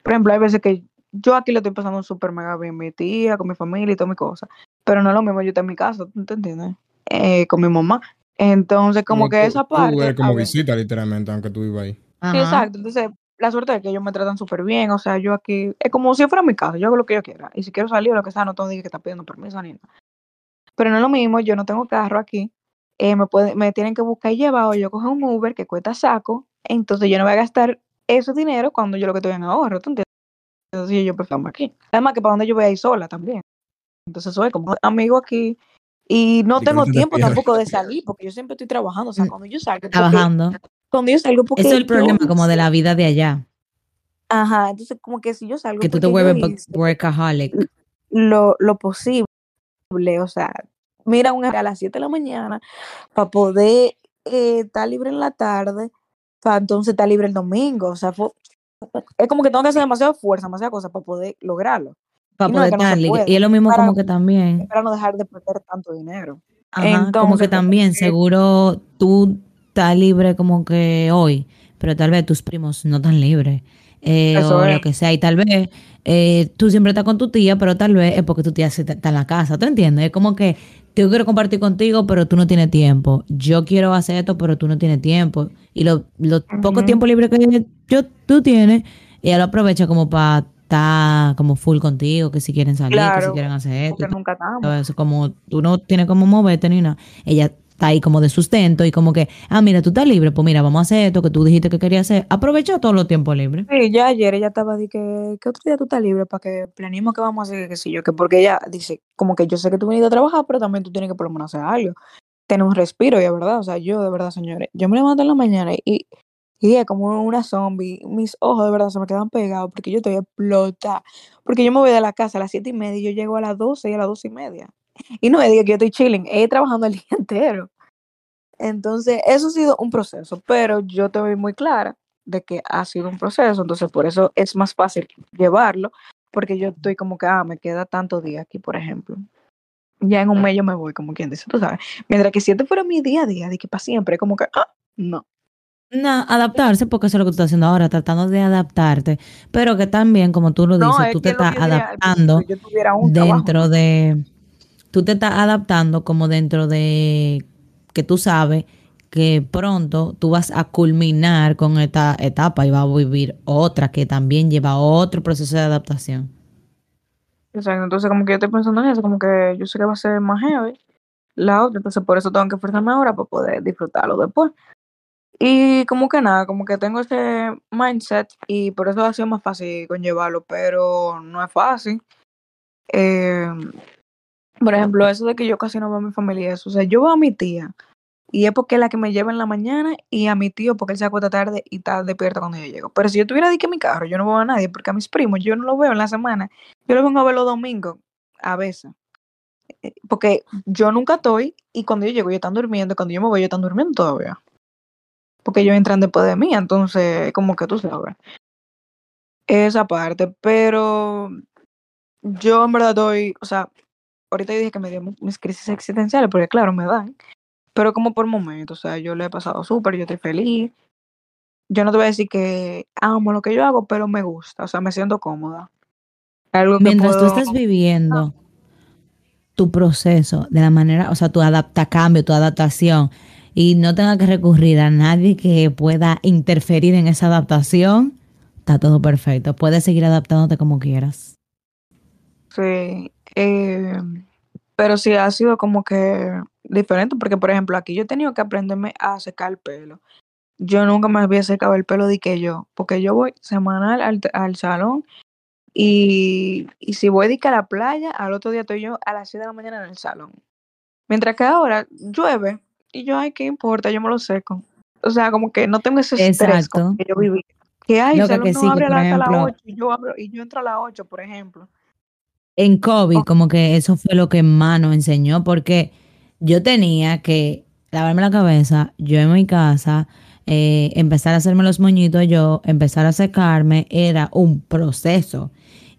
[SPEAKER 3] por ejemplo, hay veces que yo aquí le estoy pasando súper mega bien, mi tía, con mi familia y todas mis cosas, pero no es lo mismo yo estoy en mi casa, ¿tú te entiendes? Eh, con mi mamá. Entonces, como
[SPEAKER 2] Tú-
[SPEAKER 3] que
[SPEAKER 2] tú-
[SPEAKER 3] esa
[SPEAKER 2] tú
[SPEAKER 3] parte...
[SPEAKER 2] eres como visita, literalmente, aunque tú vivas ahí.
[SPEAKER 3] Sí,
[SPEAKER 1] Ajá.
[SPEAKER 3] exacto. Entonces, la suerte es que ellos me tratan súper bien. O sea, yo aquí, es como si fuera mi casa, yo hago lo que yo quiera. Y si quiero salir o lo que sea, no tengo que estar pidiendo permiso ni nada. Pero no es lo mismo, yo no tengo carro aquí. eh, me, puede- me tienen que buscar y llevar, o yo cojo un Uber que cuesta saco. Entonces, yo no voy a gastar ese dinero cuando yo lo que estoy en ahorro, ¿tú entiendes? Entonces, yo prefiero aquí. Además, que para donde yo voy a ir sola también. Entonces, soy como amigo aquí. Y no tengo
[SPEAKER 2] te
[SPEAKER 3] tiempo tampoco de salir, porque yo siempre estoy trabajando. O sea, cuando yo salgo, porque,
[SPEAKER 1] Trabajando.
[SPEAKER 3] Cuando yo salgo, porque
[SPEAKER 1] Eso es el
[SPEAKER 3] yo
[SPEAKER 1] problema como de la vida de allá,
[SPEAKER 3] Ajá, entonces como que si yo salgo
[SPEAKER 1] que tú te vuelves workaholic.
[SPEAKER 3] lo, lo posible, o sea, mira un a las 7 de la mañana para poder eh, estar libre en la tarde, para entonces estar libre el domingo, o sea, fue- es como que tengo que hacer demasiada fuerza, demasiada cosa para poder lograrlo,
[SPEAKER 1] Para
[SPEAKER 3] Y
[SPEAKER 1] poder
[SPEAKER 3] no
[SPEAKER 1] estar li-
[SPEAKER 3] puede,
[SPEAKER 1] Y es lo mismo
[SPEAKER 3] para-
[SPEAKER 1] como que también,
[SPEAKER 3] para no dejar de perder tanto dinero.
[SPEAKER 1] ajá, como que también seguro tú libre como que hoy, pero tal vez tus primos no están libres. eh, o
[SPEAKER 3] es.
[SPEAKER 1] lo que sea, y tal vez eh, tú siempre estás con tu tía, pero tal vez es porque tu tía está en la casa, ¿tú entiendes? Es como que yo quiero compartir contigo, pero tú no tienes tiempo. Yo quiero hacer esto, pero tú no tienes tiempo. Y lo, lo poco tiempo libre que yo, tú tienes, ella lo aprovecha como para estar como full contigo, que si quieren salir, que si quieren hacer esto.
[SPEAKER 3] nunca estamos.
[SPEAKER 1] todo eso, como tú no tienes como moverte ni nada, ella está ahí como de sustento y como que, ah, mira, tú estás libre, pues mira, vamos a hacer esto que tú dijiste que querías hacer. Aprovecha todos los tiempos libres.
[SPEAKER 3] Sí, ya ayer ella estaba de que, que otro día tú estás libre para que planeemos qué vamos a hacer, que sí yo, que porque ella dice, como que yo sé que tú viniste a trabajar, pero también tú tienes que por lo menos hacer algo, tener un respiro, y es verdad, o sea, yo de verdad, señores, yo me levanto en la mañana y, y como una zombie, mis ojos de verdad se me quedan pegados porque yo estoy explotada, porque yo me voy de la casa a las siete y media y yo llego a las doce y a las doce y media, y no me diga que yo estoy chilling, he trabajando el día entero. Entonces, eso ha sido un proceso, pero yo estoy muy clara de que ha sido un proceso, entonces por eso es más fácil llevarlo, porque yo estoy como que, ah, me queda tanto día aquí, por ejemplo. Ya en un mes yo me voy, como quien dice, tú sabes. Mientras que si este fuera mi día a día, de que para siempre, como que, ah, no.
[SPEAKER 1] No, adaptarse, porque eso es lo que tú estás haciendo ahora, tratando de adaptarte, pero que también, como tú lo dices,
[SPEAKER 3] es
[SPEAKER 1] tú te estás
[SPEAKER 3] al
[SPEAKER 1] adaptando
[SPEAKER 3] trabajo,
[SPEAKER 1] dentro de, tú te estás adaptando como dentro de que tú sabes que pronto tú vas a culminar con esta etapa y vas a vivir otra que también lleva otro proceso de adaptación.
[SPEAKER 3] Exacto, entonces como que yo estoy pensando en eso, como que yo sé que va a ser más heavy la otra, entonces por eso tengo que esforzarme ahora para poder disfrutarlo después. Y como que nada, como que tengo ese mindset y por eso ha sido más fácil conllevarlo, pero no es fácil. Eh, por ejemplo, eso de que yo casi no veo a mi familia, eso, o sea, yo veo a mi tía y es porque es la que me lleva en la mañana y a mi tío porque él se acuesta tarde y está despierto cuando yo llego. Pero si yo tuviera que mi carro, yo no veo a nadie porque a mis primos yo no los veo en la semana, yo los vengo a ver los domingos a veces. Eh, Porque yo nunca estoy y cuando yo llego ellos están durmiendo, cuando yo me voy ellos están durmiendo todavía. Porque ellos entran después de mí, entonces como que tú sabes. Esa parte, pero yo en verdad estoy, o sea, ahorita yo dije que me dio mis crisis existenciales, porque claro, me dan, pero como por momentos, o sea, yo le he pasado súper, yo estoy feliz. Yo no te voy a decir que amo lo que yo hago, pero me gusta, o sea, me siento cómoda. Algo
[SPEAKER 1] Mientras tú estás viviendo tu proceso de la manera, o sea, tu adapta cambio, tu adaptación, y no tenga que recurrir a nadie que pueda interferir en esa adaptación, está todo perfecto. Puedes seguir adaptándote como quieras.
[SPEAKER 3] Sí, eh, pero sí ha sido como que diferente, porque por ejemplo aquí yo he tenido que aprenderme a secar el pelo. Yo nunca me había secado el pelo de que yo, porque yo voy semanal al, al salón y, y si voy de que a la playa, al otro día estoy yo a las 7 de la mañana en el salón. Mientras que ahora llueve y yo, ay, ¿qué importa? Yo me lo seco. O sea, como que no tengo ese estrés como que yo viví. Que hay, el
[SPEAKER 1] que,
[SPEAKER 3] salón
[SPEAKER 1] que
[SPEAKER 3] no
[SPEAKER 1] sí, que
[SPEAKER 3] abre
[SPEAKER 1] por
[SPEAKER 3] hasta las
[SPEAKER 1] ejemplo,
[SPEAKER 3] 8 y yo, abro, y yo entro a las 8, por ejemplo.
[SPEAKER 1] En COVID, como que eso fue lo que más nos enseñó, porque yo tenía que lavarme la cabeza, yo en mi casa, eh, empezar a hacerme los moñitos, yo empezar a secarme, era un proceso.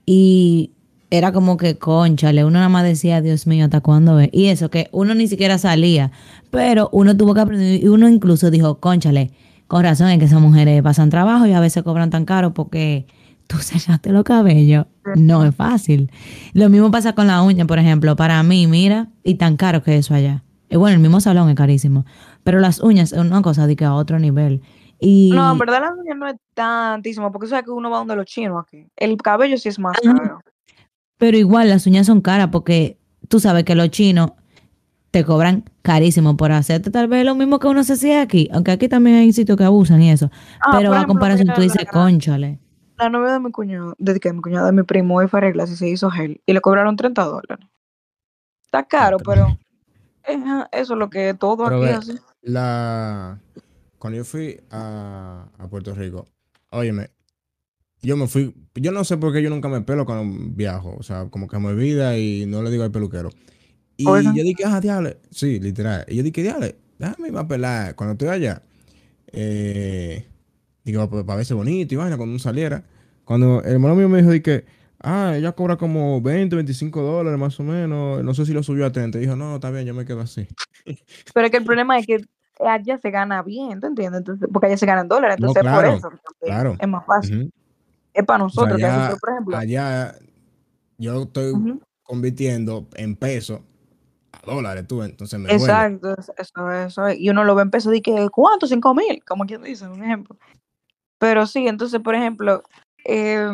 [SPEAKER 1] Y era como que, conchale, uno nada más decía, Dios mío, ¿hasta cuándo es? Y eso, que uno ni siquiera salía, pero uno tuvo que aprender, y uno incluso dijo, conchale, con razón es que esas mujeres pasan trabajo y a veces cobran tan caro porque tú sellaste los cabellos. No es fácil. Lo mismo pasa con la uña, por ejemplo. Para mí, mira, y tan caro que eso allá. Y bueno, el mismo salón es carísimo. Pero las uñas es una cosa de que a otro nivel.
[SPEAKER 3] No, en verdad la uña no es tantísimo, porque sabes que uno va donde los chinos aquí. El cabello sí es más
[SPEAKER 1] Ajá.
[SPEAKER 3] caro.
[SPEAKER 1] Pero igual las uñas son caras porque tú sabes que los chinos te cobran carísimo por hacerte tal vez lo mismo que uno se hacía aquí. Aunque aquí también hay sitios que abusan y eso.
[SPEAKER 3] Ah,
[SPEAKER 1] Pero a comparación tú dices, conchale.
[SPEAKER 3] La novia de mi cuñado, de que mi cuñado de mi primo hoy fue a arreglarse y se hizo gel y le cobraron 30 dólares. Está caro, pero ajá, eso es lo que todo
[SPEAKER 2] Pero
[SPEAKER 3] aquí así.
[SPEAKER 2] la... Cuando yo fui a, a Puerto Rico, óyeme, yo me fui, yo no sé por qué yo nunca me pelo cuando viajo, o sea, como que me olvida y no le digo al peluquero. Y
[SPEAKER 3] Oigan.
[SPEAKER 2] yo dije, ah, diable, sí, literal. Y yo dije, diable, déjame irme a pelar cuando estoy allá. Eh, digo, para verse bonito y vaina, cuando uno saliera. Cuando el hermano mío me dijo, que, ah, ella cobra como 20, 25 dólares más o menos, no sé si lo subió a 30. Y dijo, no, está bien, yo me quedo así.
[SPEAKER 3] Pero es que el problema es que allá se gana bien, ¿te entiendes? Entonces, porque allá se ganan dólares,
[SPEAKER 2] No,
[SPEAKER 3] entonces por
[SPEAKER 2] claro,
[SPEAKER 3] eso
[SPEAKER 2] claro.
[SPEAKER 3] es más fácil. Es para
[SPEAKER 2] O sea,
[SPEAKER 3] nosotros que
[SPEAKER 2] allá,
[SPEAKER 3] pero por ejemplo,
[SPEAKER 2] allá yo estoy convirtiendo en pesos a dólares, tú, entonces me duele.
[SPEAKER 3] exacto, es- eso, eso es. Y uno lo ve en pesos de que, ¿cuánto? Cinco mil, como quien dice, un ejemplo. Pero sí, entonces, por ejemplo, eh,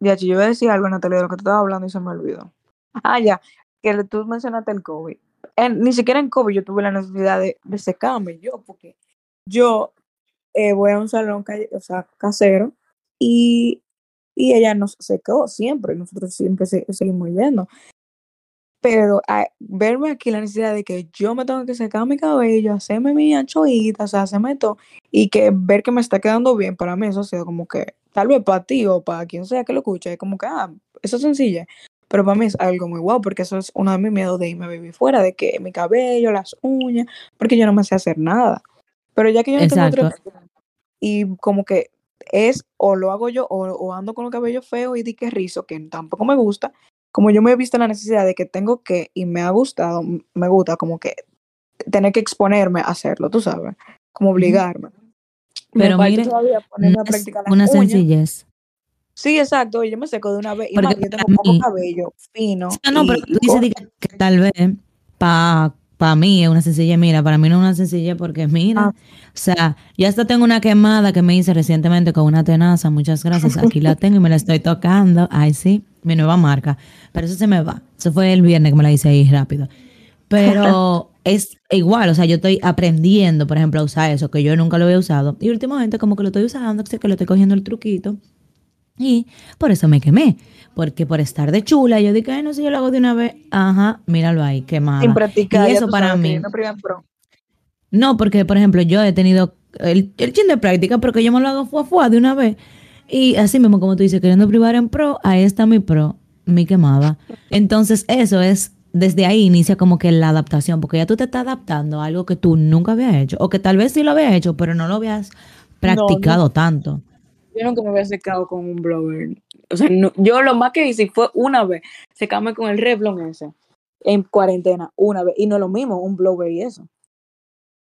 [SPEAKER 3] ya, yo iba a decir algo, Natalia, de lo que te estaba hablando y se me olvidó. Ah, ya, que tú mencionaste el COVID. Ni siquiera en COVID yo tuve la necesidad de, de secarme yo, porque yo eh, voy a un salón calle- o sea, casero y, y ella nos secó siempre, nosotros siempre se- seguimos yendo. Pero a, verme aquí la necesidad de que yo me tengo que secar mi cabello, hacerme mi anchoita, o sea, hacerme todo, y que ver que me está quedando bien, para mí eso ha sido como que, tal vez para ti o para quien sea que lo escuche, es como que, ah, eso es sencillo. Pero para mí es algo muy guau, porque eso es uno de mis miedos de irme a vivir fuera, de que mi cabello, las uñas, porque yo no me sé hacer nada. Pero ya que yo no tengo otra y como que es o lo hago yo o, o ando con el cabello feo y di que rizo, que tampoco me gusta, como yo me he visto la necesidad de que tengo que, y me ha gustado, me gusta como que tener que exponerme a hacerlo, tú sabes, como obligarme. Me
[SPEAKER 1] Pero
[SPEAKER 3] falta
[SPEAKER 1] mire,
[SPEAKER 3] todavía practicar las
[SPEAKER 1] una
[SPEAKER 3] uñas.
[SPEAKER 1] sencillez.
[SPEAKER 3] Sí, exacto, yo me seco de una vez, y más yo tengo poco
[SPEAKER 1] mí,
[SPEAKER 3] cabello fino
[SPEAKER 1] Ah, no, pero tú dices que tal vez para pa mí es una sencilla. Mira, para mí no es una sencilla porque mira,
[SPEAKER 3] Ah,
[SPEAKER 1] o sea, ya hasta tengo una quemada que me hice recientemente con una tenaza. Muchas gracias. Aquí la tengo y me la estoy tocando. Ay, sí, mi nueva marca. Pero eso se me va. Eso fue el viernes que me la hice ahí rápido. Pero es igual, o sea, yo estoy aprendiendo, por ejemplo, a usar eso que yo nunca lo había usado. Y últimamente como que lo estoy usando, que le estoy cogiendo el truquito. Y por eso me quemé. Porque por estar de chula, yo dije, ay, no sé, yo lo hago de una vez. Ajá, míralo ahí,
[SPEAKER 3] sin
[SPEAKER 1] quemada.
[SPEAKER 3] practicar,
[SPEAKER 1] Y eso para
[SPEAKER 3] sabes
[SPEAKER 1] mí.
[SPEAKER 3] no primer pro.
[SPEAKER 1] No, porque por ejemplo, yo he tenido el, el chin de práctica, porque yo me lo hago fuá fuá de una vez. Y así mismo, como tú dices, queriendo privar en pro, ahí está mi pro, mi quemada. Entonces, eso es, desde ahí inicia como que la adaptación, porque ya tú te estás adaptando a algo que tú nunca habías hecho, o que tal vez sí lo habías hecho, pero no lo habías
[SPEAKER 3] No, no,
[SPEAKER 1] practicado tanto.
[SPEAKER 3] Yo nunca me había secado con un blower. O sea, no- yo lo más que hice fue una vez, secarme con el Revlon ese, en cuarentena, una vez. Y no es lo mismo, un blower y eso.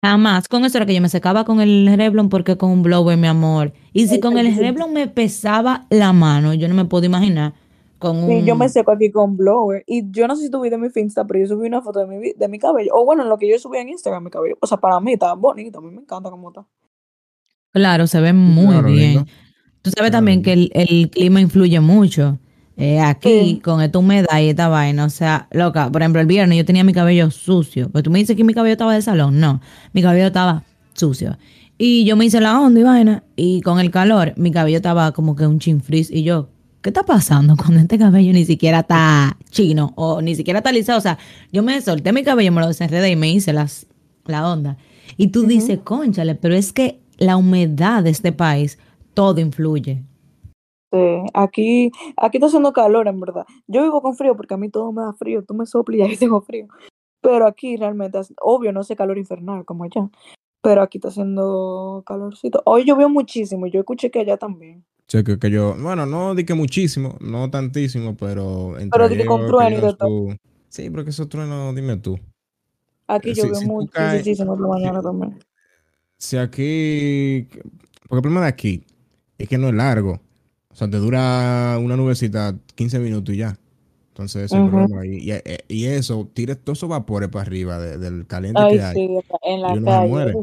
[SPEAKER 1] Jamás. Con eso era que yo me secaba con el Revlon porque con un blower, mi amor. Y si
[SPEAKER 3] El,
[SPEAKER 1] con
[SPEAKER 3] el
[SPEAKER 1] Revlon me pesaba la mano, yo no me puedo imaginar con
[SPEAKER 3] Sí, yo me
[SPEAKER 1] un...
[SPEAKER 3] seco aquí con blower. Y yo no sé si tú viste mi Finsta, pero yo subí una foto de mi, de mi cabello. O bueno, lo que yo subí en Instagram, mi cabello. O sea, para mí está bonito. A mí me encanta cómo está.
[SPEAKER 1] Claro, se ve muy
[SPEAKER 2] Claro,
[SPEAKER 1] bien.
[SPEAKER 2] lindo.
[SPEAKER 1] Tú sabes
[SPEAKER 2] Claro,
[SPEAKER 1] también que el, el clima influye mucho. Eh, aquí,
[SPEAKER 3] Sí.
[SPEAKER 1] con esta humedad y esta vaina, o sea, loca, por ejemplo, el viernes yo tenía mi cabello sucio. Pues tú me dices que mi cabello estaba de salón. No, mi cabello estaba sucio. Y yo me hice la onda y vaina, y con el calor, mi cabello estaba como que un chin frizz. Y yo, ¿qué está pasando cuando este cabello ni siquiera está chino o ni siquiera está lisado? O sea, yo me solté mi cabello, me lo desenredé y me hice las, la onda. Y tú dices, conchale, pero es que la humedad de este país, todo influye.
[SPEAKER 3] Sí, aquí, aquí está haciendo calor, en verdad. Yo vivo con frío porque a mí todo me da frío. Tú me soplas y ahí tengo frío. Pero aquí realmente, obvio, no hace calor infernal como allá. Pero aquí está haciendo calorcito. Hoy llovió muchísimo. y Yo escuché que allá también.
[SPEAKER 2] Sí, que, que yo, bueno, no di que muchísimo, no tantísimo, pero entre
[SPEAKER 3] Pero di que con trueno y de todo.
[SPEAKER 2] Sí, pero que esos truenos, dime tú.
[SPEAKER 3] Aquí
[SPEAKER 2] Si,
[SPEAKER 3] llovió
[SPEAKER 2] si
[SPEAKER 3] muchísimo por la mañana también.
[SPEAKER 2] si aquí, porque el problema de aquí es que no es largo. O sea, te dura una nubecita 15 minutos y ya. Entonces, ese es el
[SPEAKER 3] Ujú.
[SPEAKER 2] problema. Y, y- y eso, tira todos esos vapores para arriba de- del caliente
[SPEAKER 3] Ay,
[SPEAKER 2] que hay.
[SPEAKER 3] sí, en
[SPEAKER 2] Y
[SPEAKER 3] la
[SPEAKER 2] uno se
[SPEAKER 3] calle.
[SPEAKER 2] muere.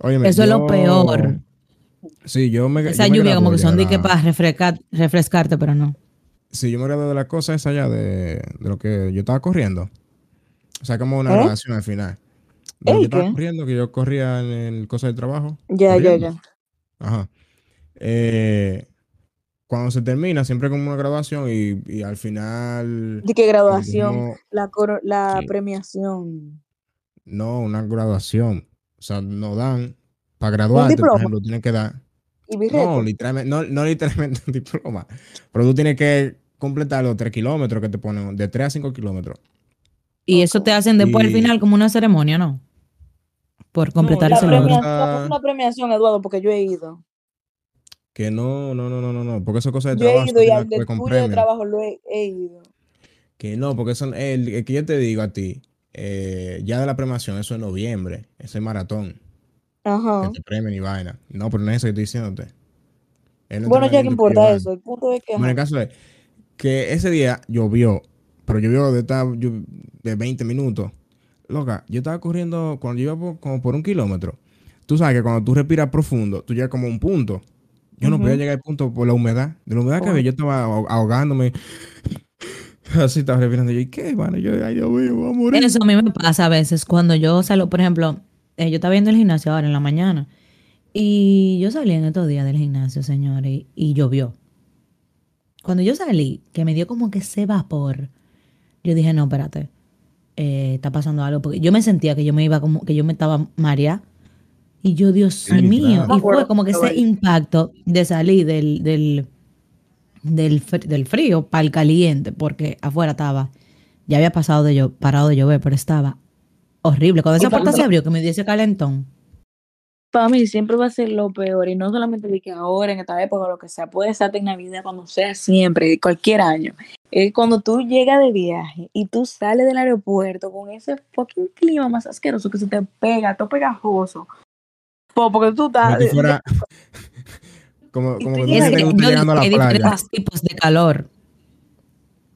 [SPEAKER 2] Óyeme,
[SPEAKER 1] Eso es lo peor.
[SPEAKER 2] Sí, yo me,
[SPEAKER 1] Esa
[SPEAKER 2] yo me
[SPEAKER 1] lluvia como que son
[SPEAKER 2] de
[SPEAKER 1] de que
[SPEAKER 2] la-
[SPEAKER 1] para refrescar, refrescarte, pero no.
[SPEAKER 2] Sí, yo me gradué de la cosa esa ya de, de lo que yo estaba corriendo. O sea, como una
[SPEAKER 3] ¿Eh?
[SPEAKER 2] grabación al final. De
[SPEAKER 3] ¿El
[SPEAKER 2] yo estaba
[SPEAKER 3] qué?
[SPEAKER 2] corriendo, que yo corría en el cosa del trabajo.
[SPEAKER 3] Ya, ya, ya.
[SPEAKER 2] Ajá. Eh, cuando se termina, siempre como una graduación y, y al final.
[SPEAKER 3] De qué graduación, la, coro- la
[SPEAKER 2] Sí.
[SPEAKER 3] premiación.
[SPEAKER 2] no, una graduación. O sea, no dan. Para graduarte, por
[SPEAKER 3] diploma?
[SPEAKER 2] ejemplo, tienes que dar.
[SPEAKER 3] Y.
[SPEAKER 2] No, literalmente, no, no literalmente un diploma. Pero tú tienes que completar los 3 kilómetros que te ponen, de 3 a 5 kilómetros.
[SPEAKER 1] Y eso te hacen después al final como una ceremonia, ¿no? Por completar
[SPEAKER 2] No,
[SPEAKER 3] La
[SPEAKER 1] ese logro.
[SPEAKER 3] es una premiación, Eduardo, porque yo he ido.
[SPEAKER 2] Que no, no, no, no, no, no. Porque eso es cosa de
[SPEAKER 3] Yo he
[SPEAKER 2] trabajo.
[SPEAKER 3] ido y al del de trabajo lo he, he ido.
[SPEAKER 2] Que no, porque eso, el, el que yo te digo a ti, eh, ya de la premiación, eso es noviembre, ese maratón,
[SPEAKER 3] Ajá.
[SPEAKER 2] que te premian y vaina. No, pero no es eso que estoy diciéndote.
[SPEAKER 3] Bueno, ya que importa eso. El punto es que.
[SPEAKER 2] Bueno, el caso es que ese día llovió, pero llovió de, esta- de 20 minutos. Loca, yo estaba corriendo, cuando yo iba por- como por un kilómetro, tú sabes que cuando tú respiras profundo, tú llegas como a un punto. Yo no podía llegar al punto por la humedad. De la humedad que había, yo estaba ahog- ahogándome. Así estaba respirando. Yo, ¿y qué, mano? Yo, ay, Dios mío, voy a morir.
[SPEAKER 1] Eso a mí me pasa a veces cuando yo salgo, por ejemplo, eh, yo estaba viendo el gimnasio ahora en la mañana y yo salí en estos días del gimnasio, señores, y, y llovió. Cuando yo salí, que me dio como que ese vapor, yo dije, no, espérate, eh, está pasando algo, porque yo me sentía que yo me iba como, que yo me estaba mareada. Y yo, Dios
[SPEAKER 2] Sí,
[SPEAKER 1] mío,
[SPEAKER 2] claro.
[SPEAKER 1] y fue como que ese impacto de salir del, del, del, del frío para el caliente, porque afuera estaba, ya había pasado de yo, parado de llover, pero estaba horrible. Cuando esa puerta se abrió, que me dio ese calentón.
[SPEAKER 3] Para mí siempre va a ser lo peor. Y no solamente de que ahora, en esta época, o lo que sea, puede ser en Navidad, cuando sea siempre, cualquier año. Es cuando tú llegas de viaje y tú sales del aeropuerto con ese fucking clima más asqueroso que se te pega, todo pegajoso. Po- Porque tú
[SPEAKER 2] Como
[SPEAKER 3] estás.
[SPEAKER 2] fuera. Como, como
[SPEAKER 3] tú
[SPEAKER 2] que
[SPEAKER 1] Es
[SPEAKER 2] tú
[SPEAKER 1] que
[SPEAKER 2] te
[SPEAKER 1] yo
[SPEAKER 2] llegando a
[SPEAKER 1] que
[SPEAKER 2] la
[SPEAKER 1] hay
[SPEAKER 2] playa.
[SPEAKER 1] diferentes tipos de calor.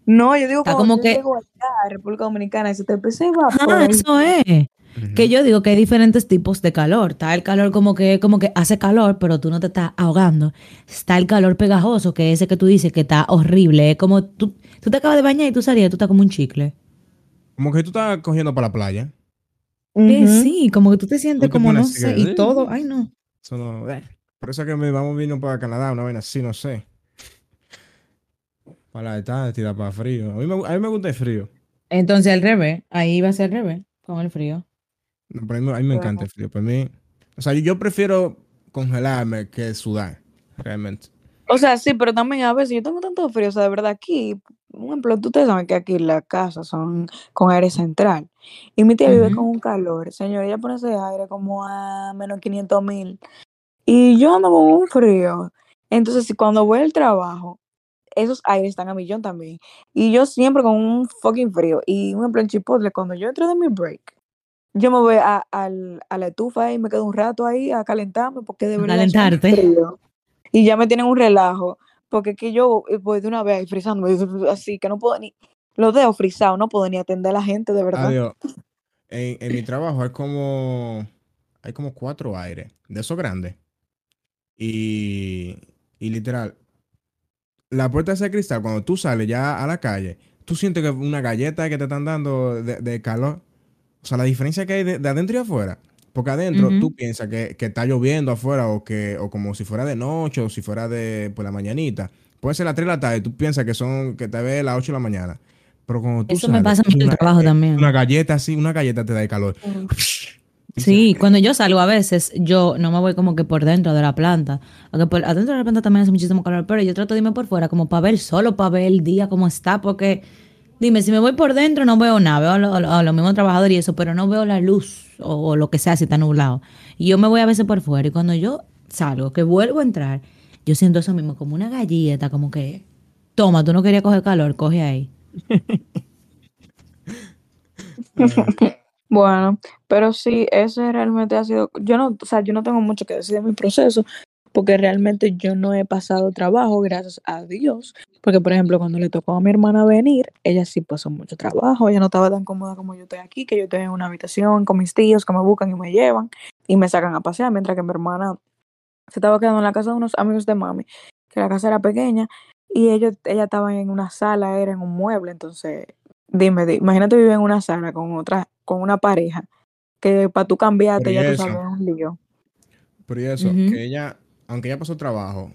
[SPEAKER 3] No, yo digo
[SPEAKER 1] Está como
[SPEAKER 3] yo
[SPEAKER 1] que-
[SPEAKER 3] llego allá a República Dominicana y se te empieza a.
[SPEAKER 1] Ah, eso es. Que yo digo que hay diferentes tipos de calor. Está el calor como que, como que hace calor, pero tú no te estás ahogando. Está el calor pegajoso, que es ese que tú dices que está horrible. Es como tú, tú te acabas de bañar y tú salías y tú estás como un chicle.
[SPEAKER 2] Como que tú estás cogiendo para la playa.
[SPEAKER 1] Eh, sí, como que tú te sientes
[SPEAKER 2] te
[SPEAKER 1] como, no sé, y todo. Ay, no.
[SPEAKER 2] Eso no. eh. Por eso es que me vamos vino para Canadá, una vaina así, no sé. Para la Antártida, para frío. A mí, me, a mí me gusta el frío.
[SPEAKER 1] Entonces al revés, ahí va a ser al revés, con el frío.
[SPEAKER 2] No, pero a mí, a mí me encanta el frío. Para mí, o sea, yo, yo prefiero congelarme que sudar, realmente.
[SPEAKER 3] O sea, sí, pero también a veces yo tengo tanto frío, o sea, de verdad aquí, un ejemplo, tú ustedes saben que aquí las casas son con aire central y mi tía vive con un calor, señor, ella pone ese aire como a menos 500 mil y yo ando con un frío. Entonces, si cuando voy al trabajo, esos aires están a millón también y yo siempre con un fucking frío y un ejemplo en Chipotle, cuando yo entro de mi break, yo me voy a, al- a la estufa y me quedo un rato ahí a calentarme porque de
[SPEAKER 1] A
[SPEAKER 3] verdad
[SPEAKER 1] calentarte.
[SPEAKER 3] frío. Y ya me tienen un relajo porque es que yo eh, voy de una vez ahí frizando, así que no puedo ni, los dedos frisados, no puedo ni atender a la gente, de verdad.
[SPEAKER 2] En, mi trabajo hay como, hay como cuatro aires, de esos grandes. Y, y literal, la puerta de ese cristal, cuando tú sales ya a la calle, tú sientes que una galleta que te están dando de, calor. O sea, la diferencia que hay de adentro y afuera. Porque adentro tú piensas que, que está lloviendo afuera o que o como si fuera de noche o si fuera de por la mañanita. Puede ser las 3 de la tarde, tú piensas que son que te ve las 8 de la mañana. Pero cuando tú
[SPEAKER 1] Eso me
[SPEAKER 2] sales,
[SPEAKER 1] pasa a mí en el trabajo
[SPEAKER 2] eh,
[SPEAKER 1] también.
[SPEAKER 2] Una galleta así, una galleta te da el calor.
[SPEAKER 1] Sí, cuando yo salgo a veces, yo no me voy como que por dentro de la planta. Aunque por adentro de la planta también hace muchísimo calor, pero yo trato de irme por fuera como para ver, solo para ver el día cómo está, porque dime, si me voy por dentro no veo nada, veo a, lo- a los mismos trabajadores y eso, pero no veo la luz o, lo que sea si está nublado. Y yo me voy a veces por fuera y cuando yo salgo, que vuelvo a entrar, yo siento eso mismo, como una galleta, como que, toma, tú no querías coger calor, coge ahí.
[SPEAKER 3] Bueno, pero sí, ese realmente ha sido, yo no, o sea, yo no tengo mucho que decir de mi proceso, porque realmente yo no he pasado trabajo, gracias a Dios, porque por ejemplo, cuando le tocó a mi hermana venir, ella sí pasó mucho trabajo, ella no estaba tan cómoda como yo estoy aquí, que yo estoy en una habitación con mis tíos que me buscan y me llevan y me sacan a pasear, mientras que mi hermana se estaba quedando en la casa de unos amigos de mami, que la casa era pequeña, y ellos, ella estaba en una sala, era en un mueble, entonces Dime, di- imagínate vivir en una sala con otra, con una pareja, que para tú cambiarte ya tú sabes, es un lío.
[SPEAKER 2] Pero y eso, que ella, aunque ella pasó trabajo,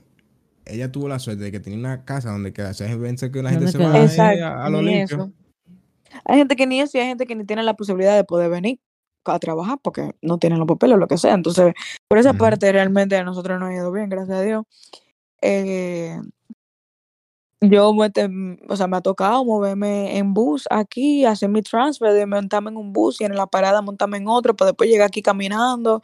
[SPEAKER 2] ella tuvo la suerte de que tenía una casa donde quedarse. Hay que la gente
[SPEAKER 1] ¿Dónde
[SPEAKER 2] se va
[SPEAKER 3] Exacto,
[SPEAKER 2] a, a lo limpio.
[SPEAKER 3] eso. Hay gente que ni eso y hay gente que ni tiene la posibilidad de poder venir a trabajar porque no tienen los papeles o lo que sea. Entonces, por esa parte realmente a nosotros nos ha ido bien, gracias a Dios. Eh, yo, o sea, me ha tocado moverme en bus aquí, hacer mi transfer, de montarme en un bus y en la parada montarme en otro, para después llegar aquí caminando.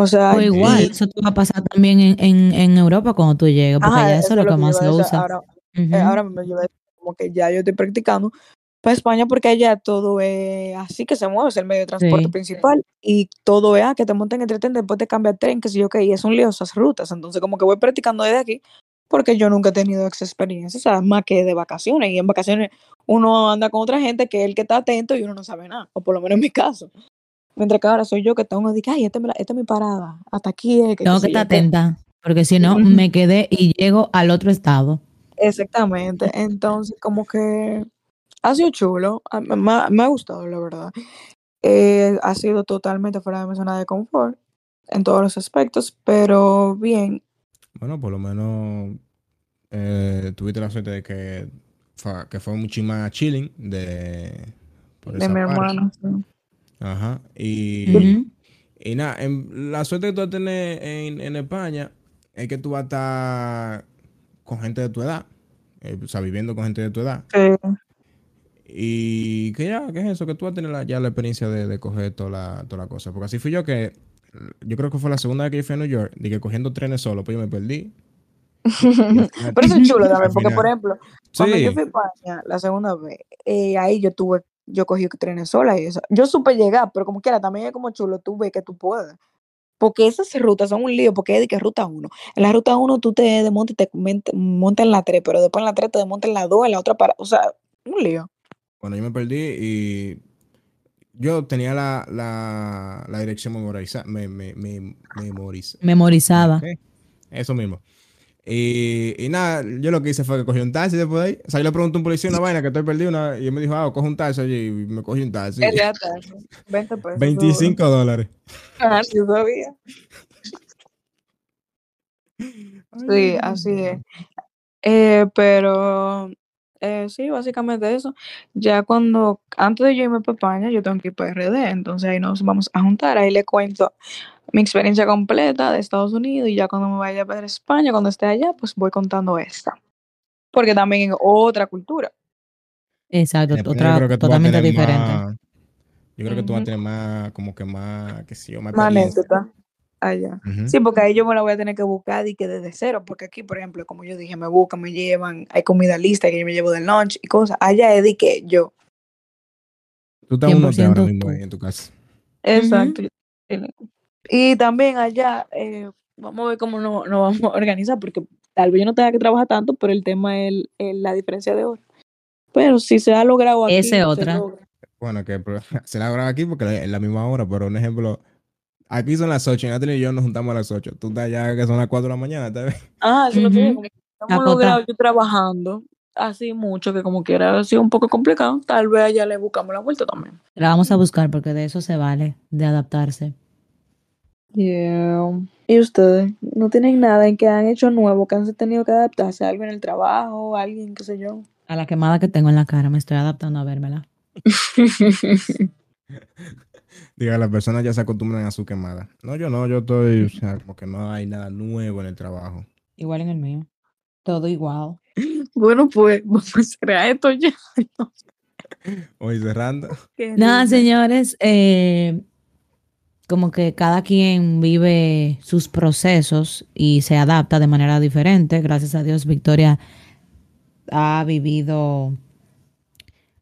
[SPEAKER 3] O sea,
[SPEAKER 1] O igual,
[SPEAKER 3] y-
[SPEAKER 1] eso te va a pasar también en, en, en Europa cuando tú llegues, porque
[SPEAKER 3] ajá,
[SPEAKER 1] allá eso es lo que más se usa.
[SPEAKER 3] ahora.
[SPEAKER 1] Ujú.
[SPEAKER 3] eh, ahora me lleva como que ya yo estoy practicando para España porque allá todo es así que se mueve, es el medio de transporte
[SPEAKER 1] Sí.
[SPEAKER 3] principal y todo es a que te monten en el tren, después te cambia el tren, que sé yo qué, y es un lío esas rutas. Entonces, como que voy practicando desde aquí porque yo nunca he tenido esa experiencia, o sea, más que de vacaciones. Y en vacaciones uno anda con otra gente que es el que está atento y uno no sabe nada, o por lo menos en mi caso. Mientras que ahora soy yo que tengo que decir, ay, esta es, mi- esta es mi parada, hasta aquí es que
[SPEAKER 1] Tengo que estar
[SPEAKER 3] qué".
[SPEAKER 1] atenta, porque si no, me quedé y llego al otro estado.
[SPEAKER 3] Exactamente. Entonces, como que ha sido chulo. Me, me ha- me ha gustado, la verdad. Eh, ha sido totalmente fuera de mi zona de confort en todos los aspectos, pero bien.
[SPEAKER 2] Bueno, por lo menos eh, tuviste la suerte de que, que fue mucho más chilling de, por
[SPEAKER 3] De
[SPEAKER 2] esa
[SPEAKER 3] mi
[SPEAKER 2] parte.
[SPEAKER 3] hermano. sí.
[SPEAKER 2] Ajá. Y, y nada, en- la suerte que tú vas a tener en, en España es que tú vas a estar con gente de tu edad. eh, o sea, viviendo con gente de tu edad. Y que ya, ¿qué es eso? Que tú vas a tener la- ya la experiencia de, de coger toda la, toda la cosa. Porque así fui yo que, yo creo que fue la segunda vez que yo fui a New York, de que cogiendo trenes solo, pues yo me perdí.
[SPEAKER 3] Pero eso es chulo también, porque por ejemplo, cuando yo fui a España la segunda vez, eh, ahí yo tuve, yo cogí trenes sola y eso. Yo supe llegar, pero como quiera, también es como chulo, tú ves que tú puedes. Porque esas rutas son un lío, porque es de que ruta 1. En la ruta 1 tú te desmontas y te montas en la 3, pero después en la 3 te desmontas en la 2, en la otra para, o sea, un lío.
[SPEAKER 2] Bueno, yo me perdí y yo tenía la, la, la dirección memorizada. Me, me, me, memoriza-
[SPEAKER 1] Memorizada.
[SPEAKER 2] Eso mismo. Y, y nada, yo lo que hice fue que cogí un taxi después de ahí. O sea, yo le pregunté a un policía una vaina que estoy perdido una, y él me dijo, ah, coge un taxi allí. Y me cogí un taxi.
[SPEAKER 3] Es de atrás, 20 pesos.
[SPEAKER 2] 25 dólares.
[SPEAKER 3] Ah, sí, sabía. Sí, así es. Eh, pero eh, sí, básicamente eso. Ya cuando, antes de yo irme para España, yo tengo que ir para RD, entonces ahí nos vamos a juntar, ahí le cuento mi experiencia completa de Estados Unidos y ya cuando me vaya para España, cuando esté allá, pues voy contando esta. Porque también es otra cultura.
[SPEAKER 1] Exacto,
[SPEAKER 2] En yo
[SPEAKER 1] otra totalmente diferente.
[SPEAKER 2] más- yo creo que tú vas a tener más, como que más, que sí, o más
[SPEAKER 3] Más anécdota allá.
[SPEAKER 2] Ujú.
[SPEAKER 3] Sí, porque ahí yo me la voy a tener que buscar y que desde cero, porque aquí, por ejemplo, como yo dije, me buscan, me llevan, hay comida lista que yo me llevo del lunch y cosas. Allá es de que yo.
[SPEAKER 2] Tú estás un hotel ahora
[SPEAKER 1] 100%
[SPEAKER 2] mismo ahí en tu casa.
[SPEAKER 3] Exacto. Y también allá, eh, vamos a ver cómo nos, nos vamos a organizar, porque tal vez yo no tenga que trabajar tanto, pero el tema es la diferencia de hora. Pero si se ha logrado aquí,
[SPEAKER 1] otra.
[SPEAKER 2] Bueno, que se la graba aquí porque es la misma hora, pero un ejemplo, aquí son las 8, y Natalie y yo nos juntamos a las 8. Tú estás ya que son las 4 de la mañana, ¿te ves?
[SPEAKER 3] Ah, eso es lo que
[SPEAKER 1] Ujú.
[SPEAKER 3] digo, como que hemos
[SPEAKER 1] Acotado.
[SPEAKER 3] logrado yo trabajando así mucho que como quiera ha sido un poco complicado. Tal vez allá le buscamos la vuelta también.
[SPEAKER 1] La vamos a buscar porque de eso se vale, de adaptarse.
[SPEAKER 3] Yeah. ¿Y ustedes? ¿No tienen nada en que han hecho nuevo, que han tenido que adaptarse? ¿Algo en el trabajo? ¿Alguien, qué sé yo?
[SPEAKER 1] A la quemada que tengo en la cara, me estoy adaptando a vérmela.
[SPEAKER 2] Diga, las personas ya se acostumbran a su quemada. No, yo no, yo estoy, o sea, como que no hay nada nuevo en el trabajo.
[SPEAKER 1] Igual en el mío. Todo igual.
[SPEAKER 3] bueno, pues vamos a cerrar esto ya.
[SPEAKER 2] Hoy cerrando.
[SPEAKER 1] Nada, señores, eh, como que cada quien vive sus procesos y se adapta de manera diferente. Gracias a Dios, Victoria ha vivido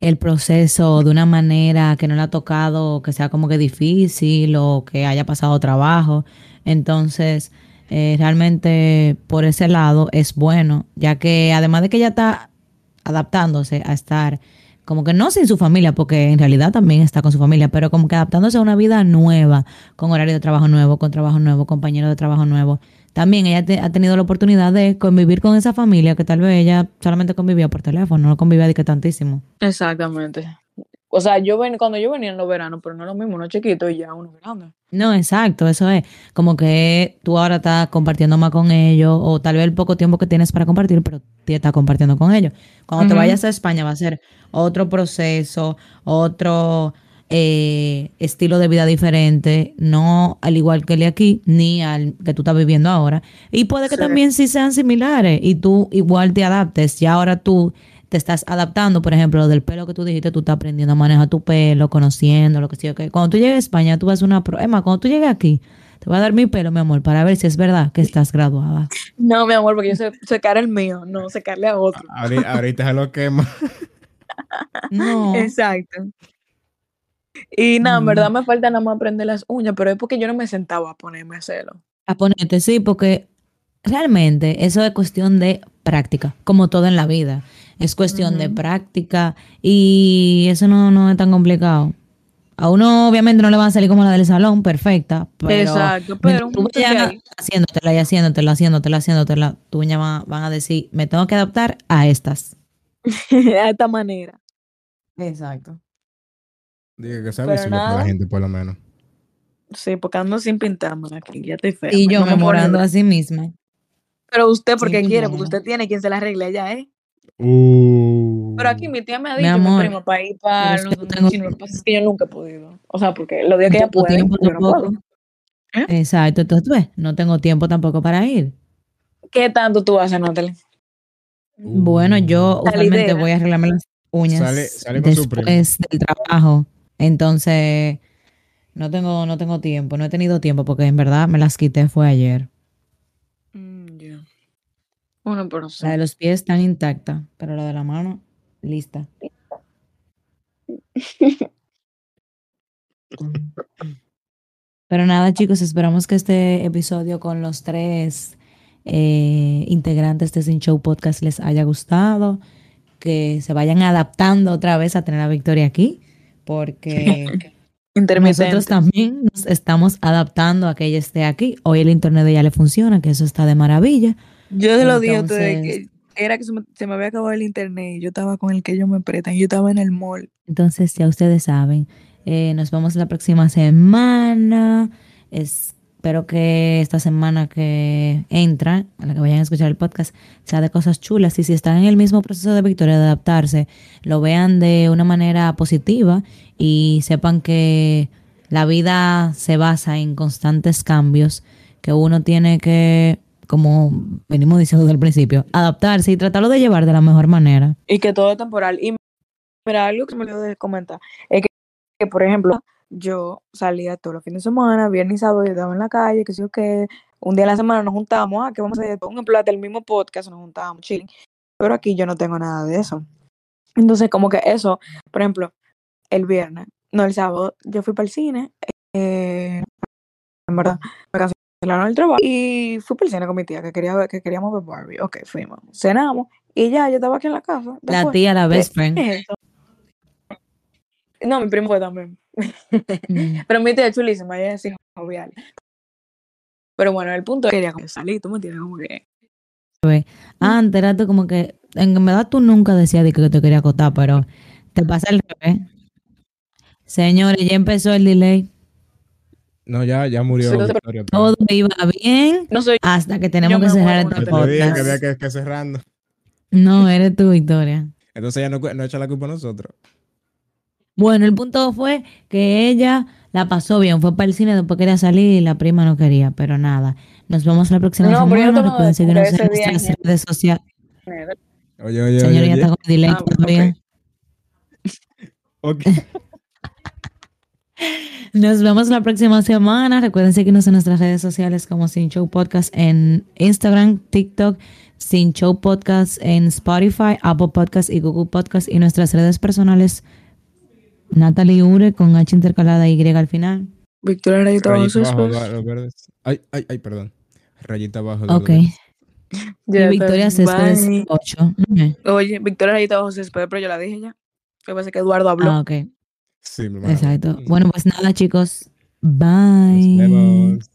[SPEAKER 1] el proceso de una manera que no le ha tocado que sea como que difícil o que haya pasado trabajo. Entonces, eh, realmente por ese lado es bueno, ya que además de que ella está adaptándose a estar como que no sin su familia, porque en realidad también está con su familia, pero como que adaptándose a una vida nueva, con horario de trabajo nuevo, con trabajo nuevo, compañero de trabajo nuevo. También ella ha tenido la oportunidad de convivir con esa familia que tal vez ella solamente convivía por teléfono, no convivía de que tantísimo.
[SPEAKER 3] Exactamente. O sea, yo ven, cuando yo venía en los veranos, pero no es lo mismo, uno chiquito y ya uno grande.
[SPEAKER 1] No, exacto, eso es. Como que tú ahora estás compartiendo más con ellos, o tal vez el poco tiempo que tienes para compartir, pero te estás compartiendo con ellos. Cuando te vayas a España va a ser otro proceso, otro eh, estilo de vida diferente, no al igual que el de aquí, ni al que tú estás viviendo ahora. Y puede que
[SPEAKER 3] Sí.
[SPEAKER 1] también sí sean similares y tú igual te adaptes. Ya ahora tú te estás adaptando, por ejemplo, lo del pelo que tú dijiste, tú estás aprendiendo a manejar tu pelo, conociendo lo que sea. que Cuando tú llegues a España, tú vas a una prueba. Cuando tú llegues aquí, te voy a dar mi pelo, mi amor, para ver si es verdad que estás graduada.
[SPEAKER 3] No, mi amor, porque yo sé secar el mío, no secarle a otro.
[SPEAKER 2] Ahorita, ahorita se lo quema.
[SPEAKER 1] No.
[SPEAKER 3] Exacto. Y nada, en verdad me falta nada más aprender las uñas, pero es porque yo no me sentaba a ponerme a hacerlo.
[SPEAKER 1] A ponerte, sí, porque realmente eso es cuestión de práctica, como todo en la vida. Es cuestión de práctica y eso no, no es tan complicado. A uno obviamente no le va a salir como la del salón, perfecta, pero
[SPEAKER 3] Exacto, pero
[SPEAKER 1] tú
[SPEAKER 3] un
[SPEAKER 1] vayas haciéndotela y haciéndotela, haciéndotela, haciéndotela, uña va- van a decir, me tengo que adaptar a estas.
[SPEAKER 3] de esta manera.
[SPEAKER 1] Exacto.
[SPEAKER 2] Diga que sea visible para la gente, por lo menos.
[SPEAKER 3] Sí, porque ando sin pintarme aquí, ya estoy fea.
[SPEAKER 1] Y yo
[SPEAKER 3] no me
[SPEAKER 1] memorando a sí misma.
[SPEAKER 3] Pero usted porque quiere, porque usted tiene quien se la arregle allá, ¿eh?
[SPEAKER 2] Uh.
[SPEAKER 3] Pero aquí mi tía me ha
[SPEAKER 1] Mi
[SPEAKER 3] dicho, mi,
[SPEAKER 1] amor,
[SPEAKER 3] prima, para ir para los
[SPEAKER 1] tengo-.
[SPEAKER 3] Lo que pasa es que yo nunca he podido. O sea, porque los días que
[SPEAKER 1] No
[SPEAKER 3] ella
[SPEAKER 1] tengo
[SPEAKER 3] puede,
[SPEAKER 1] tiempo
[SPEAKER 3] yo no
[SPEAKER 1] tampoco.
[SPEAKER 3] puedo. ¿Eh?
[SPEAKER 1] Exacto, entonces tú ves, no tengo tiempo tampoco para ir.
[SPEAKER 3] ¿Qué tanto tú haces, Natalie?
[SPEAKER 1] Bueno, yo
[SPEAKER 3] La
[SPEAKER 1] usualmente voy a arreglarme las uñas
[SPEAKER 2] Sale- sale con su primo.
[SPEAKER 1] después del trabajo. Entonces, no tengo, no tengo tiempo, no he tenido tiempo porque en verdad me las quité fue ayer.
[SPEAKER 3] Ya.
[SPEAKER 1] La de los pies están intacta, pero la de la mano, lista. Pero nada, chicos, esperamos que este episodio con los tres eh, integrantes de Sin Show Podcast les haya gustado, que se vayan adaptando otra vez a tener a Victoria aquí, porque nosotros también nos estamos adaptando a que ella esté aquí. Hoy el internet ella le funciona, que eso está de maravilla.
[SPEAKER 3] Yo se lo dije que era que se me, se me había acabado el internet y yo estaba con el que ellos me prestan. Yo estaba en el mall.
[SPEAKER 1] Entonces, ya ustedes saben, eh, nos vemos la próxima semana. Espero que esta semana que entra, a la que vayan a escuchar el podcast, sea de cosas chulas. Y si están en el mismo proceso de Victoria de adaptarse, lo vean de una manera positiva y sepan que la vida se basa en constantes cambios, que uno tiene que, como venimos diciendo desde el principio, adaptarse y tratarlo de llevar de la mejor manera.
[SPEAKER 3] Y que todo es temporal. Y mira, algo que me olvidó de comentar es que, por ejemplo, yo salía todos los fines de semana, viernes y sábado, yo estaba en la calle, que sé yo qué. Un día a la semana nos juntábamos, ah, que vamos a hacer un ejemplo del mismo podcast, nos juntábamos, chilling. Pero aquí yo no tengo nada de eso. Entonces, como que eso, por ejemplo, el viernes, no el sábado, yo fui para el cine, eh, en verdad, me cansé el trabajo y fui por el cine con mi tía que quería ver, que queríamos ver Barbie. Ok, fuimos, cenamos y ya, yo estaba aquí en la casa.
[SPEAKER 1] La tía, la
[SPEAKER 3] ¿qué
[SPEAKER 1] best friend.
[SPEAKER 3] es? No, mi primo fue también.
[SPEAKER 1] Mm.
[SPEAKER 3] Pero mi tía es chulísima, ella es jovial. Pero bueno, el punto es que quería como salir, tú me entiendes, como que
[SPEAKER 1] Antes era tú como que, en verdad tú nunca decías de que te quería acotar, pero te pasa el revés. Señores, ya empezó el delay.
[SPEAKER 2] No, ya, ya murió
[SPEAKER 3] Sí, no
[SPEAKER 2] Victoria.
[SPEAKER 1] Todo iba bien
[SPEAKER 3] no soy
[SPEAKER 1] hasta que tenemos que cerrar este
[SPEAKER 2] que había
[SPEAKER 1] podcast.
[SPEAKER 2] que, que cerrando.
[SPEAKER 1] No, eres tú, Victoria.
[SPEAKER 2] Entonces ya no, no echa la culpa a nosotros.
[SPEAKER 1] Bueno, el punto fue que ella la pasó bien, fue para el cine, después quería salir y la prima no quería, pero nada. Nos vemos la próxima
[SPEAKER 3] No, pero yo
[SPEAKER 1] semana.
[SPEAKER 3] no de-
[SPEAKER 1] seguirnos
[SPEAKER 3] de
[SPEAKER 1] en nuestras redes sociales.
[SPEAKER 2] Oye, oye,
[SPEAKER 1] Señora,
[SPEAKER 2] oye.
[SPEAKER 1] ya
[SPEAKER 2] oye.
[SPEAKER 1] está con delay
[SPEAKER 3] Ah,
[SPEAKER 1] todavía.
[SPEAKER 2] Ok.
[SPEAKER 1] Nos vemos la próxima semana. Recuerden seguirnos en nuestras redes sociales como Sin Show Podcast en Instagram, TikTok, Sin Show Podcast en Spotify, Apple Podcast y Google Podcast y nuestras redes personales Natalie Ure con H intercalada Y al final.
[SPEAKER 3] Victoria Rayita bajo
[SPEAKER 2] Rayita
[SPEAKER 3] sus
[SPEAKER 2] abajo,
[SPEAKER 3] pies.
[SPEAKER 2] va- los verdes. Ay, ay, ay, perdón. Rayita abajo. los
[SPEAKER 1] Ok. Y Victoria Céspedes
[SPEAKER 3] bye.
[SPEAKER 1] 8.
[SPEAKER 3] Oye, Victoria Rayita bajo sus pies, pero yo la dije ya. Lo que pasa es que Eduardo habló.
[SPEAKER 1] Ah, ok.
[SPEAKER 2] Sí, mi hermano.
[SPEAKER 1] Exacto. Bueno, pues nada, chicos.
[SPEAKER 2] Nos
[SPEAKER 1] Bye.
[SPEAKER 2] vemos.